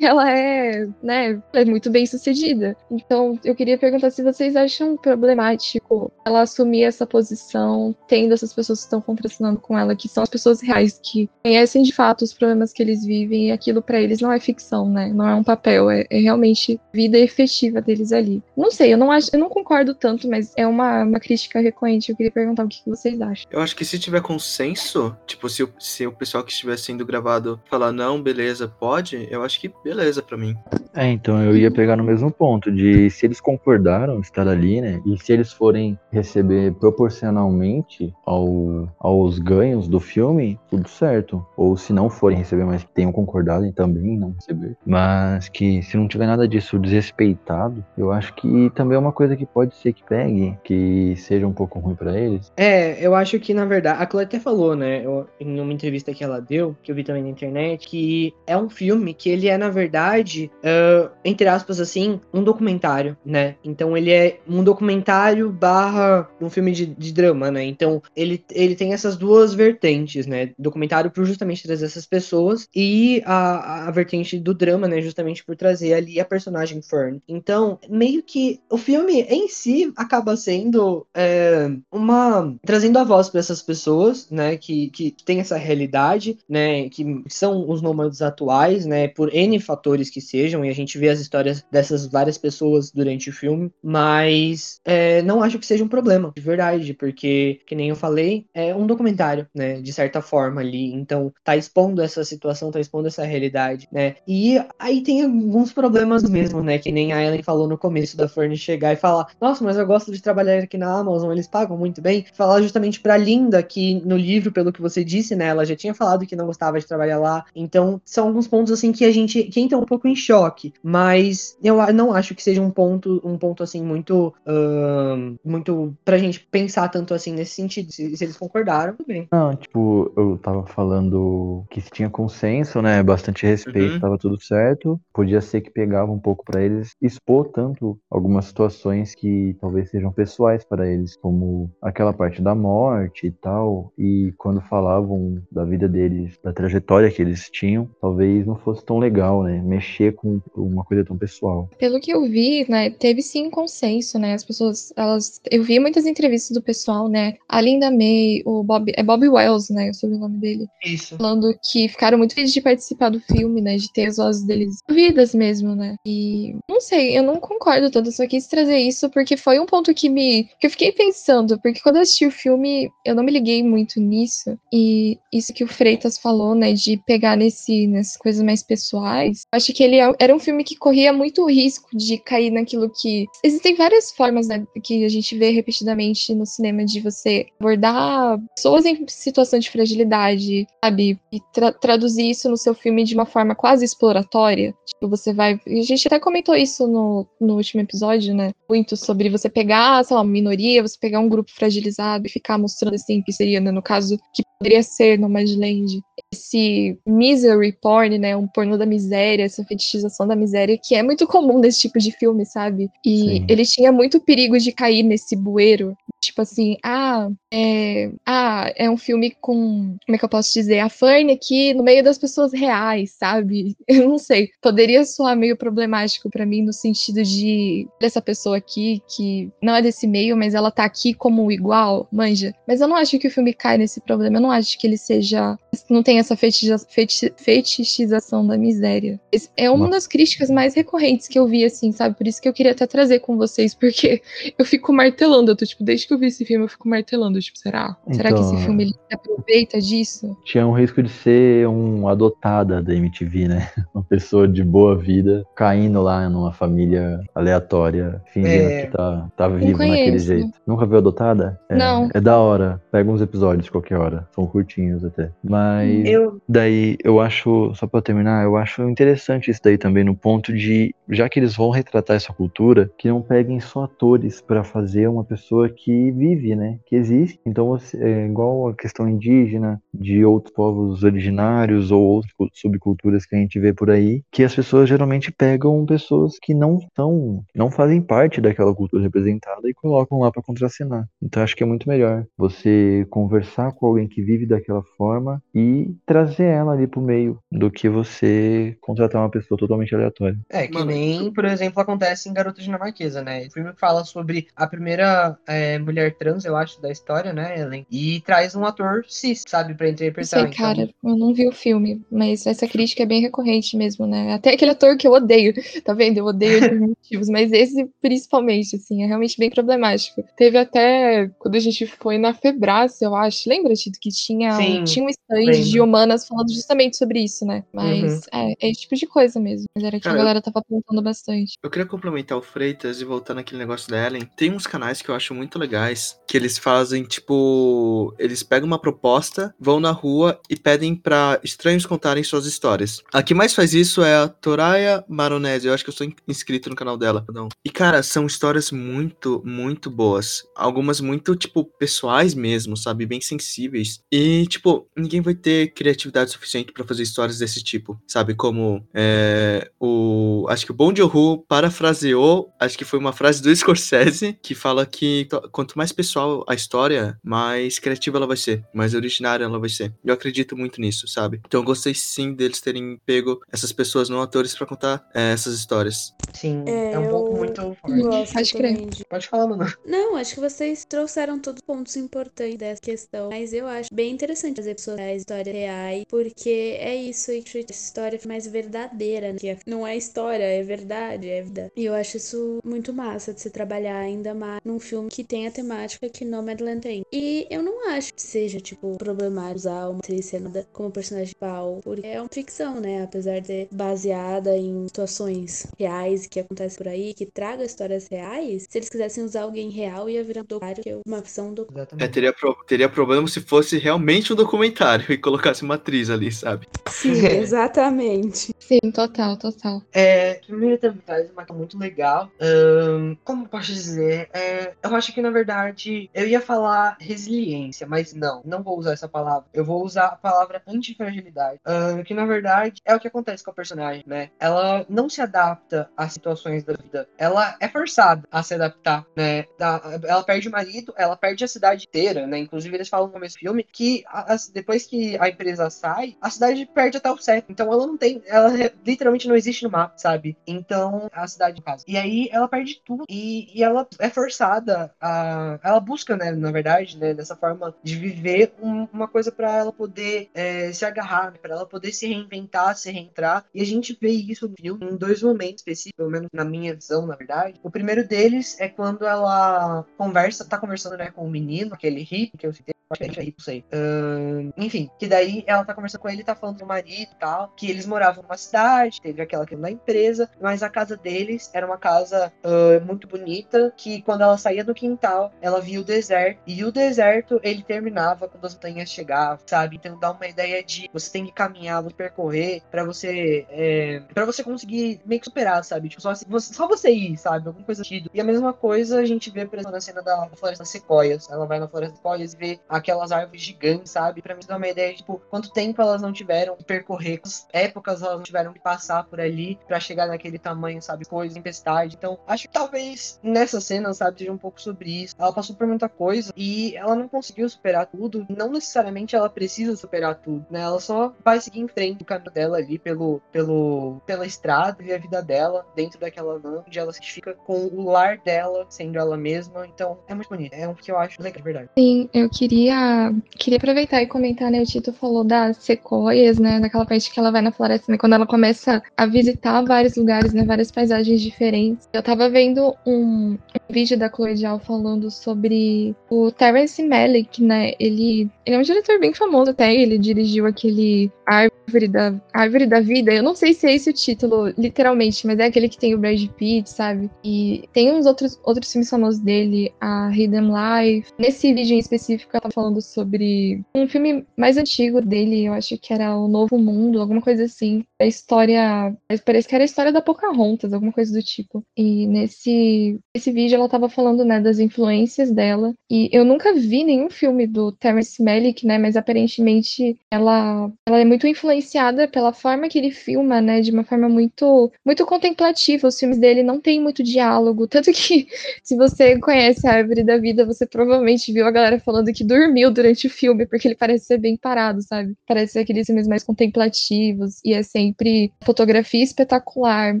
ela é, né, é muito bem sucedida. Então, eu queria perguntar se vocês acham problemático ela assumir essa posição, tendo essas pessoas que estão contracenando com ela, que são as pessoas reais, que conhecem de fato os problemas que eles vivem, e aquilo pra eles não é ficção, né, não é um papel, é, é realmente vida efetiva deles ali. Não sei, eu não acho, eu não concordo tanto, mas é uma, uma crítica recorrente. Eu queria perguntar o que, vocês acham. Eu acho que se tiver consenso, tipo, se o, se o pessoal que estiver sendo gravado falar não, beleza, pode, eu acho que beleza pra mim. É, então eu ia pegar no mesmo ponto, de se eles concordaram estar ali, né? E se eles forem receber proporcionalmente ao, aos ganhos do filme, tudo certo. Ou se não forem receber, mas que tenham concordado em também não receber. Mas que se não tiver nada disso desrespeitado, eu acho que também é uma coisa que pode ser que pegue, que seja um pouco ruim pra eles. É, eu acho que, na verdade, a Chloe até falou, né, eu- em uma entrevista que ela deu, que eu vi também na internet, que é um filme que ele é, na verdade, ah, entre aspas, assim, um documentário, né? Então ele é um documentário barra um filme de, de drama, né? Então ele, ele tem essas duas vertentes, né? Documentário por justamente trazer essas pessoas e a, a vertente do drama, né? Justamente por trazer ali a personagem Fern. Então, meio que o filme em si acaba sendo é, é, uma trazendo a voz para essas pessoas, né, que, que tem essa realidade, né, que são os nômades atuais, né, por N fatores que sejam, e a gente vê as histórias dessas várias pessoas durante o filme, mas é, não acho que seja um problema, de verdade, porque, que nem eu falei, é um documentário, né, de certa forma ali, então tá expondo essa situação, tá expondo essa realidade, né, e aí tem alguns problemas mesmo, né, que nem a Ellen falou no começo da Fern chegar e falar, nossa, mas eu gosto de trabalhar aqui na Amazon, eles pagam muito bem, falar justamente pra Linda, que no livro, pelo que você disse, né, ela já tinha falado que não gostava de trabalhar lá, então são alguns pontos, assim, que a gente, que entra um pouco em choque, mas eu não acho que seja um ponto, um ponto, assim, muito, uh, muito pra gente pensar tanto, assim, nesse sentido, se, se eles concordaram, tudo bem. Não, tipo, eu tava falando que se tinha consenso, né, bastante respeito, Uhum. tava tudo certo, podia ser que pegava um pouco pra eles expor tanto algumas situações que talvez sejam pessoais para eles, como aquela parte da morte e tal, e quando falavam da vida deles, da trajetória que eles tinham, talvez não fosse tão legal, né, mexer com uma coisa tão pessoal. Pelo que eu vi, né, teve sim consenso, né? As pessoas, elas. Eu vi muitas entrevistas do pessoal, né? A Linda May, o Bob. É Bob Wells, né? O sobrenome dele. Isso. Falando que ficaram muito felizes de participar do filme, né? De ter as vozes deles ouvidas mesmo, né? E não sei, eu não concordo tanto, eu só quis trazer isso porque foi um ponto que me. que eu fiquei pensando, porque quando eu assisti o filme, eu não me liguei muito nisso. E isso que o Freitas falou, né? De pegar nesse, nessas coisas mais pessoais. Acho que ele é- era um filme que corria muito risco de cair naquilo que. Existem várias formas, né? Que a gente vê repetidamente no cinema de você abordar pessoas em situação de fragilidade, sabe? E tra- traduzir isso no seu filme de uma forma quase exploratória. Tipo, você vai. A gente até comentou isso no, no último episódio, né? Muito sobre você pegar, sei lá, uma minoria, você pegar um grupo fragilizado e ficar mostrando assim, que seria, né, no caso, que poderia ser no Madland. Esse misery porn, né? Um pornô da miséria, essa fetichização da miséria, que é muito comum nesse tipo de filme, sabe? E Sim. ele tinha muito perigo de cair nesse bueiro. Tipo assim, ah, é, ah, é um filme com. Como é que eu posso dizer? A Fern aqui no meio das pessoas reais, sabe? Eu não sei. Poderia soar meio problemático pra mim no sentido de dessa pessoa aqui que não é desse meio, mas ela tá aqui como igual, manja. Mas eu não acho que o filme cai nesse problema. Eu não acho que ele seja. Não tem essa fetichiza- feti- fetichização da miséria. É uma das críticas mais recorrentes que eu vi, assim, sabe? Por isso que eu queria até trazer com vocês, porque eu fico martelando. Eu tô, tipo, desde que eu vi esse filme, eu fico martelando. Tipo, será? será que esse Então, filme ele se aproveita disso? Tinha um risco de ser um adotada da MTV, né? Uma pessoa de boa vida caindo lá numa família aleatória, fingindo É. que tá, tá vivo naquele jeito. Nunca viu adotada? É, Não. É da hora. Pega uns episódios qualquer hora. São curtinhos até. Mas Eu, daí eu acho, só pra terminar, eu acho interessante isso daí também no ponto de, já que eles vão retratar essa cultura, que não peguem só atores pra fazer uma pessoa que vive, né? Que existe. Então você, é igual a questão indígena, de outros povos originários ou outras cu- subculturas que a gente vê por aí, que as pessoas geralmente pegam pessoas que não são, não fazem parte daquela cultura representada e colocam lá pra contracenar. Então acho que é muito melhor você conversar com alguém que vive daquela forma e trazer ela ali pro meio do que você contratar uma pessoa totalmente aleatória. É, que Mano, nem, por exemplo, acontece em Garota Dinamarquesa, né? O filme fala sobre a primeira é, mulher trans, eu acho, da história, né, Ellen? E traz um ator cis, sabe, pra interpretar. sei, então- cara, eu não vi o filme, mas essa crítica é bem recorrente mesmo, né? Até aquele ator que eu odeio, tá vendo? Eu odeio por motivos, mas esse principalmente, assim, é realmente bem problemático. Teve até, quando a gente foi na Febrace, eu acho, lembra, Tito, que tinha, Sim, um, tinha um stand de humanas falando justamente sobre isso, né? Mas é, é esse tipo de coisa mesmo. Mas era que Cara, a galera tava apontando bastante. Eu queria complementar o Freitas e voltar naquele negócio da Ellen. Tem uns canais que eu acho muito legais, que eles fazem, tipo, eles pegam uma proposta, vão na rua e pedem pra estranhos contarem suas histórias. A que mais faz isso é a Toraya Maronese, eu acho que eu sou in- inscrito no canal dela, perdão. E cara, são histórias muito, muito boas. Algumas muito, tipo, pessoais mesmo, sabe? Bem sensíveis. E, tipo, ninguém vai ter criatividade suficiente pra fazer histórias desse tipo, sabe? Como é, o. Acho que o Bong Joon-ho parafraseou, acho que foi uma frase do Scorsese, que fala que to- quanto mais pessoal a história, mais criativa ela vai ser, mais originária ela vai ser. Eu acredito muito nisso, sabe? Então eu gostei sim deles terem pego essas pessoas não atores pra contar é, essas histórias. Sim, É, é, um eu muito forte. Pode crer. Pode falar, mano. Não, acho que vocês trouxeram todos os pontos importantes dessa questão. Mas eu acho bem interessante fazer pessoas reais, histórias reais, porque é isso, e a história é mais verdadeira, né? Que não é história, é verdade, é vida. E eu acho isso muito massa de se trabalhar ainda mais num filme que tem a temática que Nomadland tem. E eu não acho que seja, tipo, problemático usar uma atriz cenada como personagem principal, porque é uma ficção, né? Apesar de ser baseada em situações reais que acontecem por aí, que traga histórias reais, se eles quisessem usar alguém real, ia virar um documentário, que é uma ficção do É, Exatamente. teria, pro- teria problema se fosse realmente um documentário e colocasse uma atriz ali, sabe? Sim, exatamente. Sim, total, total. É, primeiro também traz uma coisa muito legal. Ahn, como eu posso dizer? É, eu acho que na verdade eu ia falar resiliência, mas não, não vou usar essa palavra. Eu vou usar a palavra antifragilidade. Ahn, que na verdade é o que acontece com a personagem, né? Ela não se adapta às situações da vida. Ela é forçada a se adaptar, né? Da- Ela perde o marido, ela perde a cidade inteira, né? Inclusive eles falam no começo do filme que as- depois que a empresa sai, a cidade perde até o CEP. Então ela não tem, ela literalmente não existe no mapa, sabe? Então a cidade no caso. E aí ela perde tudo e, e ela é forçada a, ela busca, né? Na verdade, né? Dessa forma de viver um- uma coisa pra ela poder é, se agarrar, né, pra ela poder se reinventar, se reentrar. E a gente vê isso no filme em dois momentos específicos, pelo menos na minha visão, na verdade. O primeiro deles é quando ela conversa, tá conversando, né, com o menino, aquele hippie que eu citei. Acho que é não sei. Ahn, enfim, que daí ela tá conversando com ele, tá falando do marido e tal, que eles moravam numa cidade, teve aquela questão da empresa, mas a casa deles era uma casa ah, muito bonita, que quando ela saía do quintal, ela via o deserto, e o deserto, ele terminava quando as montanhas chegavam, sabe? Então dá uma ideia de você tem que caminhar, você percorrer, pra você é, para você conseguir meio que superar, sabe? Tipo, só, você, só você ir, sabe? Alguma coisa do sentido. E a mesma coisa a gente vê, por exemplo, na cena da Floresta Sequoias. Ela vai na Floresta Sequoias e vê aquelas árvores gigantes, sabe? Pra mim dá uma ideia de, tipo, quanto tempo elas não tiveram que percorrer, quantas épocas elas não tiveram que passar por ali pra chegar naquele tamanho, sabe? Coisa, tempestade. Então, acho que talvez nessa cena, sabe, seja um pouco sobre isso. Ela passou por muita coisa e ela não conseguiu superar tudo. Não necessariamente ela precisa superar tudo, né? Ela só vai seguir em frente o caminho dela ali pelo, pelo, pela estrada, viver a vida dela dentro daquela van, onde ela se identifica com o lar dela, sendo ela mesma. Então, é muito bonito. É um que eu acho legal, de verdade. Sim, eu queria, queria aproveitar e comentar, né? O Tito falou das sequoias, né? Daquela parte que ela vai na floresta, né? Quando ela começa a visitar vários lugares, né? Várias paisagens diferentes. Eu tava vendo um vídeo da Chloe Zhao falando sobre o Terrence Malick, né? Ele, ele é um diretor bem famoso até. Ele dirigiu aquele Árvore da, Árvore da Vida. Eu não sei se é esse o título, literalmente, mas é aquele que tem o Brad Pitt, sabe? E tem uns outros, outros filmes famosos dele, a Hidden Life. Nesse vídeo em específico, ela tá falando sobre um filme mais antigo dele, eu acho que era O Novo Mundo, alguma coisa assim. A história. Parece que era a história da Pocahontas, alguma coisa do tipo. E nesse, nesse vídeo ela tava falando, né, das influências dela. E eu nunca vi nenhum filme do Terrence Malick, né, mas aparentemente ela, ela é muito influenciada pela forma que ele filma, né, de uma forma muito, muito contemplativa. Os filmes dele não tem muito diálogo, tanto que se você conhece a Árvore da Vida, você provavelmente viu a galera falando que dormiu durante o filme, porque ele parece ser bem parado, sabe? Parece ser aqueles filmes mais contemplativos e é sempre fotografia espetacular,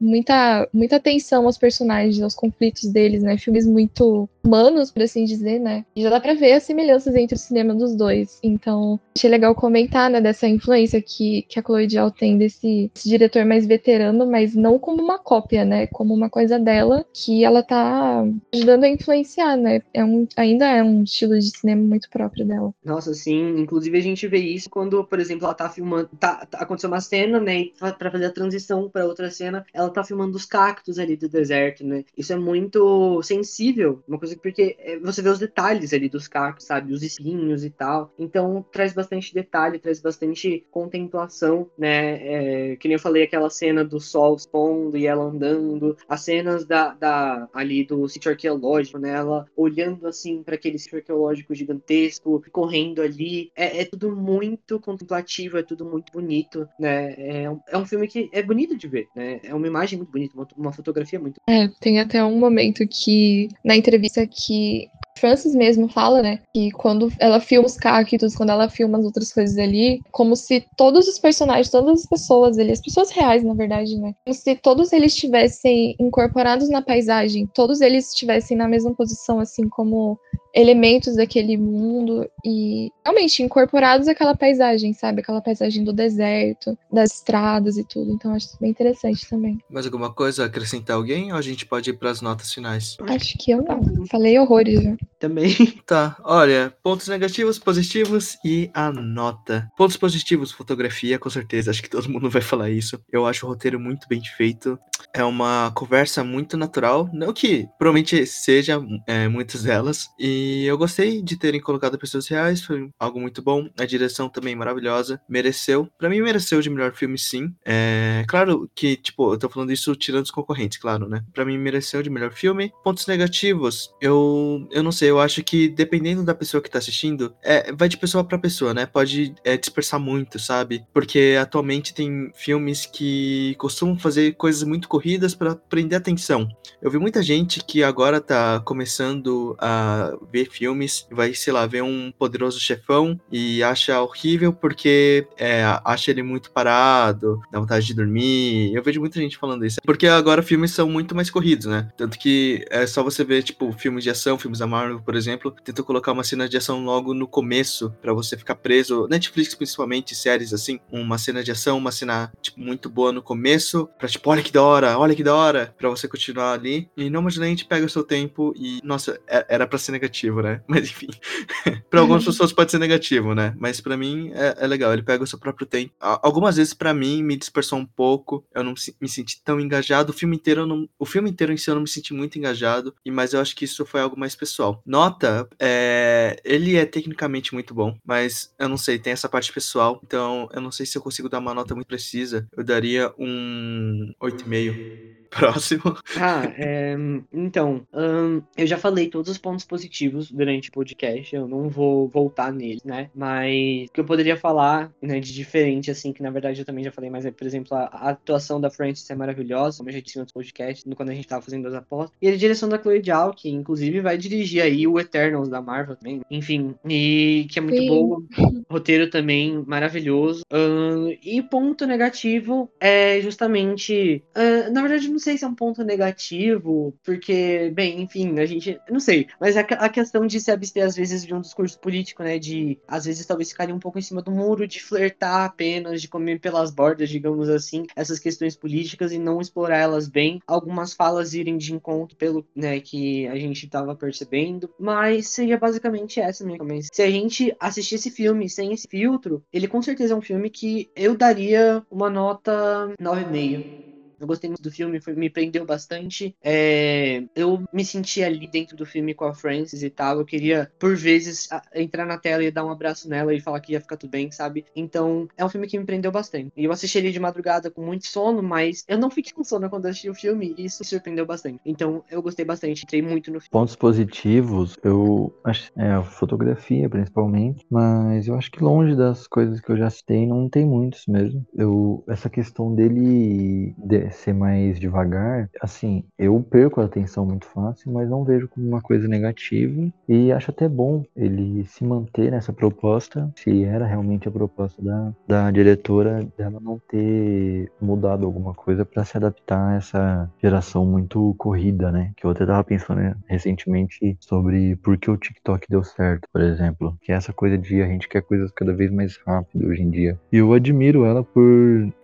muita muita atenção aos personagens, aos conflitos deles, né? Filmes muito humanos, por assim dizer, né? E já dá pra ver as semelhanças entre o cinema dos dois. Então, achei legal comentar, né, dessa influência que, que a Chloe Zhao tem desse, desse diretor mais veterano, mas não como uma cópia, né? Como uma coisa dela que ela tá ajudando a influenciar, né? É um, ainda é um estilo de cinema muito próprio dela. Nossa, sim. Inclusive a gente vê isso quando, por exemplo, ela tá filmando. Tá, tá- aconteceu uma cena, né? E pra fazer a transição pra outra cena, ela tá filmando os cactos ali do deserto, né? Isso é muito sensível. Uma coisa coisa, porque é, você vê os detalhes ali dos cactos, sabe? Os espinhos e tal. Então traz bastante detalhe, traz bastante contemplação, né? É, que nem eu falei, aquela cena do sol se pondo e ela andando, as cenas da, da ali do sítio arqueológico, né? Ela olhando assim para aquele sítio arqueológico gigantesco, correndo ali. É, é, tudo muito contemplativo, é tudo muito bonito, né? É um, é um filme que é bonito de ver, né? É uma imagem muito bonita, uma, uma fotografia muito. É, tem até um momento que, na entrevista que Francis mesmo fala, né, que quando ela filma os cactos, quando ela filma as outras coisas ali, como se todos os personagens, todas as pessoas ali, as pessoas reais, na verdade, né, como se todos eles estivessem incorporados na paisagem, todos eles estivessem na mesma posição, assim, como elementos daquele mundo e realmente incorporados àquela paisagem, sabe? Aquela paisagem do deserto, das estradas e tudo. Então acho bem interessante também. Mais alguma coisa a acrescentar alguém ou a gente pode ir para as notas finais? Acho que eu não. Falei horrores já. Também. Tá, olha, pontos negativos, positivos e a nota. Pontos positivos, fotografia, com certeza, acho que todo mundo vai falar isso. Eu acho o roteiro muito bem feito. É uma conversa muito natural, não que provavelmente seja é, muitas delas. E eu gostei de terem colocado pessoas reais, foi algo muito bom. A direção também maravilhosa, mereceu. Para mim, mereceu de melhor filme, sim. É claro que, tipo, eu tô falando isso tirando os concorrentes, claro, né? Para mim, mereceu de melhor filme. Pontos negativos, eu, eu não sei, eu acho que dependendo da pessoa que tá assistindo, é, vai de pessoa para pessoa, né? Pode é, dispersar muito, sabe? Porque atualmente tem filmes que costumam fazer coisas muito corridas para prender atenção. Eu vi muita gente que agora tá começando a ver filmes, vai, sei lá, ver um poderoso chefão e acha horrível porque é, acha ele muito parado, dá vontade de dormir. Eu vejo muita gente falando isso. Porque agora filmes são muito mais corridos, né? Tanto que é só você ver, tipo, filmes de ação, filmes da Marvel, por exemplo, tentam colocar uma cena de ação logo no começo para você ficar preso. Netflix, principalmente, séries assim, uma cena de ação, uma cena, tipo, muito boa no começo, pra tipo, olha que da hora, olha que da hora, pra você continuar ali. E normalmente pega o seu tempo e, nossa, é, era pra ser negativo, né? Mas enfim. pra algumas pessoas pode ser negativo, né? Mas para mim é, é, legal, ele pega o seu próprio tempo. Algumas vezes para mim me dispersou um pouco, eu não me senti tão engajado. O filme inteiro não, o filme inteiro em si eu não me senti muito engajado, e mas eu acho que isso foi algo mais pessoal. Nota, é, ele é tecnicamente muito bom, mas eu não sei, tem essa parte pessoal, então eu não sei se eu consigo dar uma nota muito precisa. Eu daria um 8,5. Próximo. Ah, é, então, um, eu já falei todos os pontos positivos durante o podcast, eu não vou voltar neles, né? Mas o que eu poderia falar, né, de diferente, assim, que na verdade eu também já falei, mas é, por exemplo, a, a atuação da Frances é maravilhosa, como eu já disse em outros podcasts, quando a gente tava fazendo as apostas. E a direção da Chloe Zhao, que inclusive vai dirigir aí o Eternals da Marvel também. Enfim, e que é muito Sim. boa. Roteiro também maravilhoso. Um, e ponto negativo é justamente. Uh, na verdade, não sei se é um ponto negativo, porque, bem, enfim, a gente. Não sei, mas a, a questão de se abster, às vezes, de um discurso político, né? De, às vezes, talvez ficarem um pouco em cima do muro, de flertar apenas, de comer pelas bordas, digamos assim, essas questões políticas e não explorar elas bem. Algumas falas irem de encontro pelo né, que a gente estava percebendo, mas seria basicamente essa minha comentário. Se a gente assistir esse filme sem esse filtro, ele com certeza é um filme que eu daria uma nota 9,5. Eu gostei muito do filme, foi, me prendeu bastante. É, eu me senti ali dentro do filme com a Frances e tal. Eu queria, por vezes, a, entrar na tela e dar um abraço nela e falar que ia ficar tudo bem, sabe? Então, é um filme que me prendeu bastante. E eu assisti ele de madrugada com muito sono, mas eu não fiquei com sono quando assisti o filme e isso me surpreendeu bastante. Então, eu gostei bastante, entrei muito no filme. Pontos positivos, eu acho. É, a fotografia, principalmente. Mas eu acho que longe das coisas que eu já citei, não tem muitos mesmo. Eu, essa questão dele. De, ser mais devagar, assim, eu perco a atenção muito fácil, mas não vejo como uma coisa negativa e acho até bom ele se manter nessa proposta, se era realmente a proposta da, da diretora dela não ter mudado alguma coisa para se adaptar a essa geração muito corrida, né? Que eu até tava pensando né, recentemente sobre por que o TikTok deu certo, por exemplo, que é essa coisa de a gente quer coisas cada vez mais rápido hoje em dia. E eu admiro ela por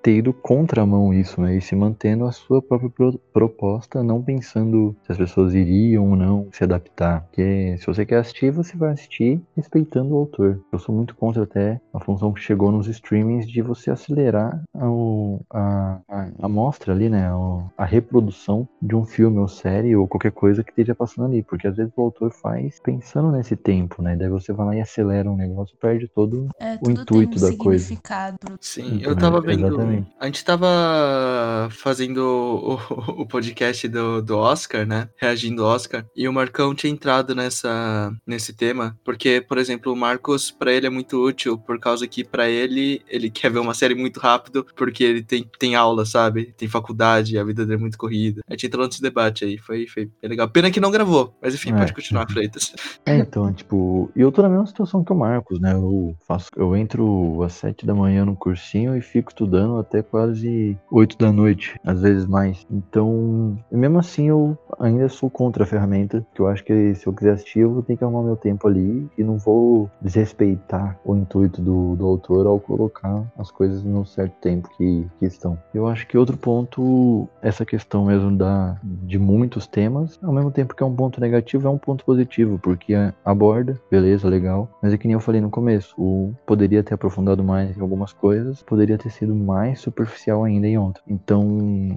ter ido contramão isso, né? E se manter mantendo a sua própria pro- proposta, não pensando se as pessoas iriam ou não se adaptar. Porque se você quer assistir, você vai assistir respeitando o autor. Eu sou muito contra até a função que chegou nos streamings de você acelerar a, a, a mostra ali, né? o- a reprodução de um filme ou série ou qualquer coisa que esteja passando ali. Porque às vezes o autor faz pensando nesse tempo, né? Daí você vai lá e acelera um negócio, perde todo É, o intuito tem um da coisa. significado. Sim, Então, eu tava vendo. exatamente. A gente tava fazendo o, o podcast do, do Oscar, né? Reagindo ao Oscar. E o Marcão tinha entrado nessa, nesse tema. Porque, por exemplo, o Marcos, pra ele é muito útil. Por causa que, pra ele, ele quer ver uma série muito rápido. Porque ele tem, tem aula, sabe? Tem faculdade, a vida dele é muito corrida. A gente entrou nesse debate aí. Foi, foi legal. Pena que não gravou. Mas enfim, É. pode continuar, Freitas. É, então, tipo, e eu tô na mesma situação que o Marcos, né? Eu faço, eu entro às sete da manhã no cursinho e fico estudando até quase oito da noite, às vezes mais. Então, mesmo assim eu ainda sou contra a ferramenta, que eu acho que se eu quiser assistir, eu vou ter que arrumar meu tempo ali e não vou desrespeitar o intuito do, do autor ao colocar as coisas num certo tempo que, que estão. Eu acho que outro ponto, essa questão mesmo da, de muitos temas, ao mesmo tempo que é um ponto negativo, é um ponto positivo, porque aborda, beleza, legal, mas é que nem eu falei no começo, o poderia ter aprofundado mais em algumas coisas, poderia ter sido mais superficial ainda em outras. Então,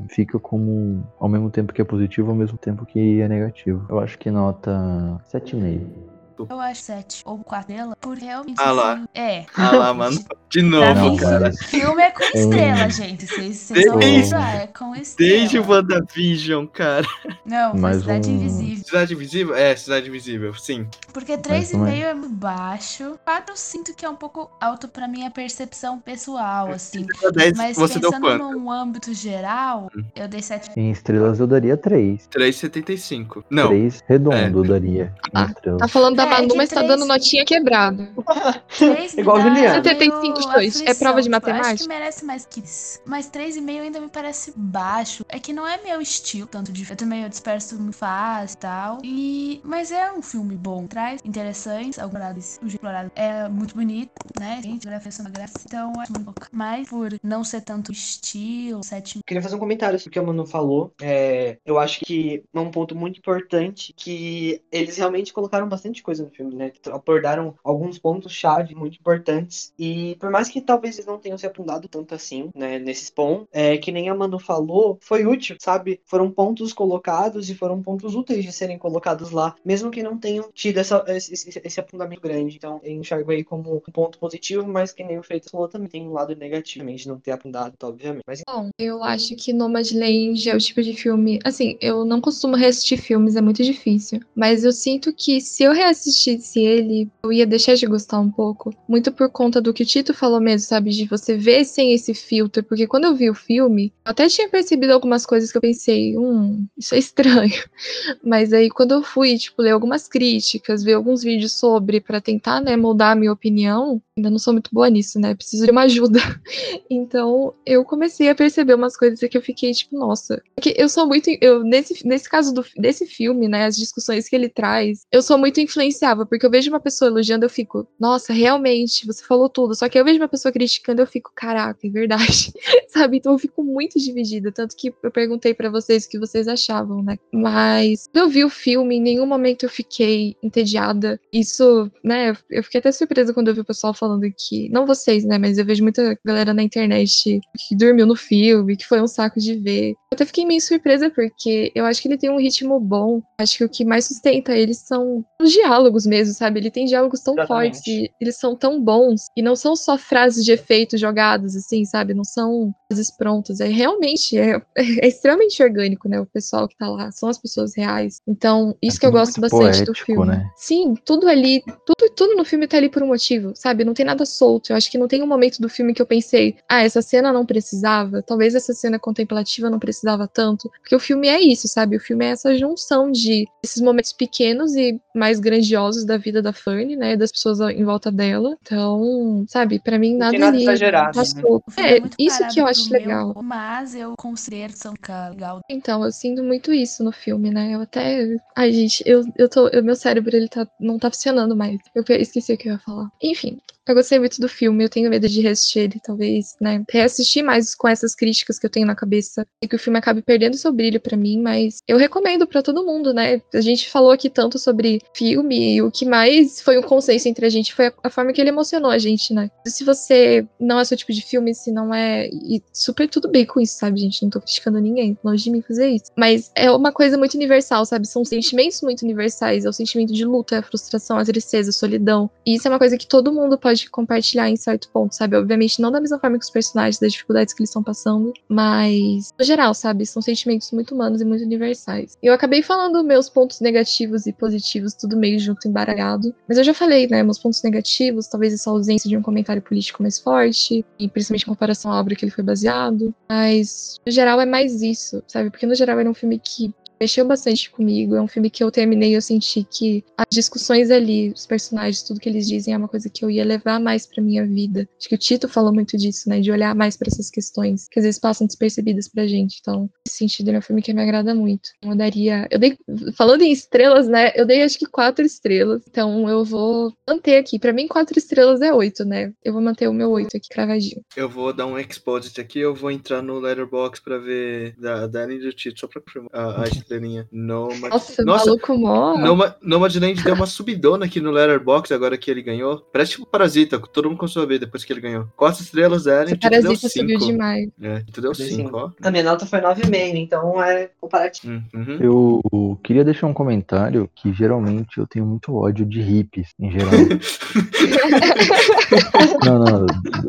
fica como, ao mesmo tempo que é positivo, ao mesmo tempo que é negativo. Eu acho que nota 7,5. Eu acho sete ou quatro dela, por realmente. Ah lá. assim, É. Ah lá, mano. De novo, mim, Não, cara. filme é com estrela, gente. Vocês vão Desde- usar, é com estrela. Desde o WandaVision, cara. Não, foi Mais Cidade um- Invisível. Cidade Invisível? É, Cidade Invisível, sim. Porque Mas 3,5 não é. é muito baixo. 4 eu sinto que é um pouco alto pra minha percepção pessoal, assim. Pra 10, Mas você pensando num âmbito geral, eu dei 7. Em estrelas eu daria 3. 3,75. Não, 3 redondo eu daria. Ah. Tá falando da É, Manu, mas tá três- dando notinha quebrada. 3 Igual Juliana. meio 75 de dois. É prova de aflição, tipo, Acho matemática? que merece mais que isso. Mas 3,5 ainda me parece baixo. É que não é meu estilo, tanto de. Eu também eu disperso muito fácil e tal. E... Mas é um filme bom. Traz interessantes, algumas o explorado é muito bonito, né? Gente, grafia é uma graça. Então, eu acho muito louca. Mas por não ser tanto estilo, 7 Queria fazer um comentário sobre o que a Manu falou. É, eu acho que é um ponto muito importante que eles realmente colocaram bastante coisa no filme, né? Abordaram alguns pontos-chave muito importantes. E por mais que talvez eles não tenham se aprofundado tanto assim, né, nesses pontos, é, que nem a Manu falou, foi útil, sabe? Foram pontos colocados e foram pontos úteis de serem colocados lá, mesmo que não tenham tido essa, esse, esse- aprofundamento grande. Então, eu enxergo aí como um ponto positivo, mas que nem o Freitas falou também, tem um lado negativamente não ter aprofundado, obviamente. Mas Bom, eu acho que Nomadland é o tipo de filme. Assim, eu não costumo reassistir filmes, é muito difícil. Mas eu sinto que se eu reassistisse ele, eu ia deixar de gostar um pouco. Muito por conta do que o Tito falou mesmo, sabe? De você ver sem esse filtro. Porque quando eu vi o filme, eu até tinha percebido algumas coisas que eu pensei, hum, isso é estranho. Mas aí quando eu fui, tipo, ler algumas críticas, ver alguns vídeos sobre, pra tentar, né, moldar a minha opinião, ainda não sou muito boa nisso, né? Preciso de uma ajuda. Então, eu comecei a perceber umas coisas que eu fiquei tipo, nossa. Porque eu sou muito. Eu, nesse, nesse caso do, desse filme, né? As discussões que ele traz, eu sou muito influenciável, porque eu vejo uma pessoa elogiando, eu fico, nossa, realmente, você falou tudo. Só que eu vejo uma pessoa criticando, eu fico, caraca, é verdade. Sabe? Então eu fico muito dividida. Tanto que eu perguntei pra vocês o que vocês achavam, né? Mas eu vi o filme, em nenhum momento eu fiquei entediada. Isso, né? Eu fiquei até surpresa quando eu vi o pessoal falando que. Não vocês, né? Mas eu vejo muita galera na internet que dormiu no filme, que foi um saco de ver. Eu até fiquei meio surpresa, porque eu acho que ele tem um ritmo bom. Acho que o que mais sustenta ele são os diálogos mesmo, sabe? Ele tem diálogos tão Exatamente. fortes e eles são tão bons. E não são só frases de efeito jogadas, assim, sabe? Não são frases prontas. É realmente, é, é extremamente orgânico, né? O pessoal que tá lá, são as pessoas reais. Então, isso É que eu gosto bastante do poético, filme. né? Sim, tudo ali, tudo, tudo no filme tá ali por um motivo, sabe? Não tem nada solto. Eu acho que não tem um momento do filme que eu pensei, ah, essa cena não precisava, talvez essa cena contemplativa não precisava tanto. Porque o filme é isso, sabe? O filme é essa junção de esses momentos pequenos e mais grandiosos da vida da Fanny, né? Das pessoas em volta dela. Então, sabe, pra mim nada, nada ali exagerado, tá né? solto. O filme É, muito isso que eu acho meu, legal. Mas eu considero são legal. Então, eu sinto muito isso no filme, né? Eu até. Ai, gente, eu, eu tô. O meu cérebro, ele tá, não tá funcionando mais. Eu esqueci o que eu ia falar. Enfim. Eu gostei muito do filme, eu tenho medo de reassistir ele, talvez, né? Reassistir mais com essas críticas que eu tenho na cabeça e que o filme acabe perdendo seu brilho pra mim, mas eu recomendo pra todo mundo, né? A gente falou aqui tanto sobre filme e o que mais foi um consenso entre a gente foi a, a forma que ele emocionou a gente, né? Se você não é seu tipo de filme, se não é. E super tudo bem com isso, sabe, gente? Não tô criticando ninguém, longe de mim fazer isso. Mas é uma coisa muito universal, sabe? São sentimentos muito universais. É o sentimento de luta, é a frustração, a tristeza, a solidão. E isso é uma coisa que todo mundo pode compartilhar em certo ponto, sabe? Obviamente, não da mesma forma que os personagens, das dificuldades que eles estão passando, mas no geral, sabe? São sentimentos muito humanos e muito universais. Eu acabei falando meus pontos negativos e positivos, tudo meio junto, embaralhado. Mas eu já falei, né? Meus pontos negativos, talvez essa ausência de um comentário político mais forte, e principalmente em comparação à obra que ele foi baseado. Mas, no geral, é mais isso, sabe? Porque, no geral, era um filme que mexeu bastante comigo. É um filme que eu terminei e eu senti que as discussões ali, os personagens, tudo que eles dizem é uma coisa que eu ia levar mais pra minha vida. Acho que o Tito falou muito disso, né? De olhar mais para essas questões que às vezes passam despercebidas pra gente. Então, nesse sentido, ele é um filme que me agrada muito. Eu daria. Eu dei. Falando em estrelas, né? Eu dei acho que quatro estrelas. Então, eu vou manter aqui. Pra mim, quatro estrelas é oito, né? Eu vou manter o meu oito aqui cravadinho. Eu vou dar um exposit aqui, eu vou entrar no Letterboxd pra ver da Dani e do Tito, só pra confirmar a, a estrelinha. Nomad... Nossa, Nossa, maluco mó. Noma- Nomadland deu uma subidona aqui no Letterboxd agora que ele ganhou. Parece tipo Parasita, todo mundo começou a ver depois que ele ganhou. Quatro estrelas deu parasita subiu demais. É, tu deu Deu cinco, ó. A minha nota foi 9,5, então é comparativo. Uhum. Eu queria deixar um comentário que geralmente eu tenho muito ódio de hippies, em geral. não, não.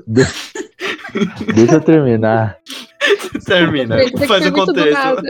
de- Deixa eu terminar. Termina, faz o contexto.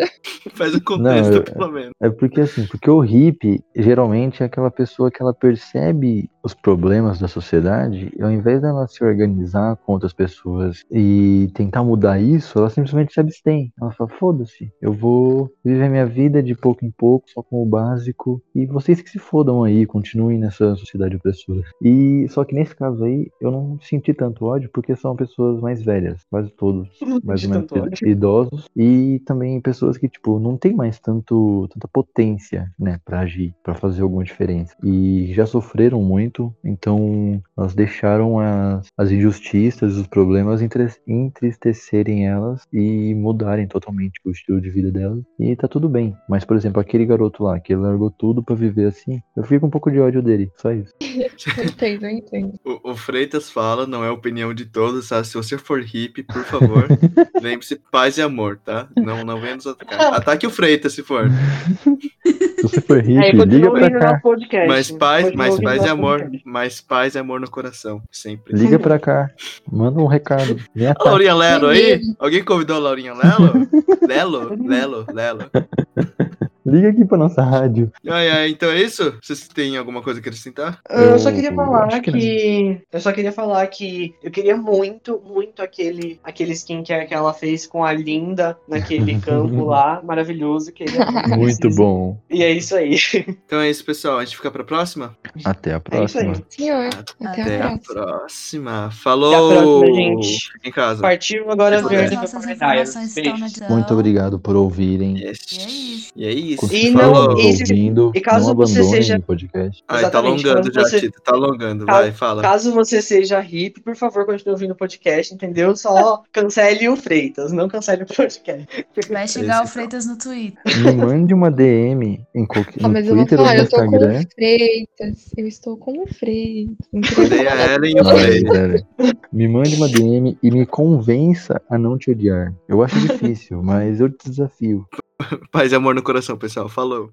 Faz o contexto, eu- pelo menos. É porque assim, porque o hippie geralmente é aquela pessoa que ela percebe os problemas da sociedade ao invés dela se organizar com outras pessoas e tentar mudar isso, ela simplesmente se abstém. Ela fala, foda-se, eu vou viver minha vida de pouco em pouco, só com o básico, e vocês que se fodam aí, continuem nessa sociedade opressora. E só que nesse caso aí, eu não senti tanto ódio porque são pessoas mais velhas, quase todos, mais ou menos idosos, e também pessoas que, tipo, não tem mais tanto, tanta potência, né, pra agir, pra fazer alguma diferença. E já sofreram muito, então elas deixaram as, as injustiças, os problemas entristecerem elas e mudarem totalmente o estilo de vida delas. E tá tudo bem. Mas, por exemplo, aquele garoto lá, que ele largou tudo pra viver assim, eu fico com um pouco de ódio dele, só isso. Eu entendo, eu entendo. O, o Freitas fala, não é a opinião de todos, tá? Se você for hippie, por favor, lembre-se, paz e amor, tá? Não, não venha nos atacar. Ataque o Freitas, se for. Se você for Aí hippie, liga pra cá. podcast. Mais paz, mais paz e amor. podcast. Mais paz e amor no coração, sempre. Liga pra cá. Manda um recado. Vem A. Laurinha Lelo aí? Alguém convidou a Laurinha Lelo? Lelo? Lelo? Lelo. Liga aqui pra nossa rádio. Ai, ai, então é isso? Vocês têm alguma coisa que acrescentar? Eu só Eu queria falar que, que eu só queria falar que eu queria muito, muito aquele aquele skincare que ela fez com a Linda naquele campo lá, maravilhoso, que ele é Muito preciso. bom. E é isso aí. Então é isso, pessoal. A gente fica pra próxima? Até a É isso aí. próxima. Senhor, até, Até a a próxima. próxima. Falou! Até a próxima, gente. Fica em casa. Partiu agora Todas ver as The nossas Vampire informações Diaries. estão na Beijo. descrição. Muito obrigado por ouvirem. Yes. E é isso. E é isso. Continue E não- e se- ouvindo. e caso não você seja- o podcast. Ai, tá alongando já, você- Tito. Tá alongando. Ca- Vai, fala. Caso você seja hippie, por favor, continue ouvindo o podcast, entendeu? Só cancele o Freitas, não cancele o podcast. Vai chegar o Esse, Freitas no Twitter. Me mande uma DM em qualquer, Ah, no mas eu Twitter falar, eu tô com o Freitas. Eu estou com o Freitas. Mandei a Ellen e o Freitas. Me mande uma DM e me convença a não te odiar. Eu acho difícil, mas eu te desafio. Paz e amor no coração, pessoal. Falou.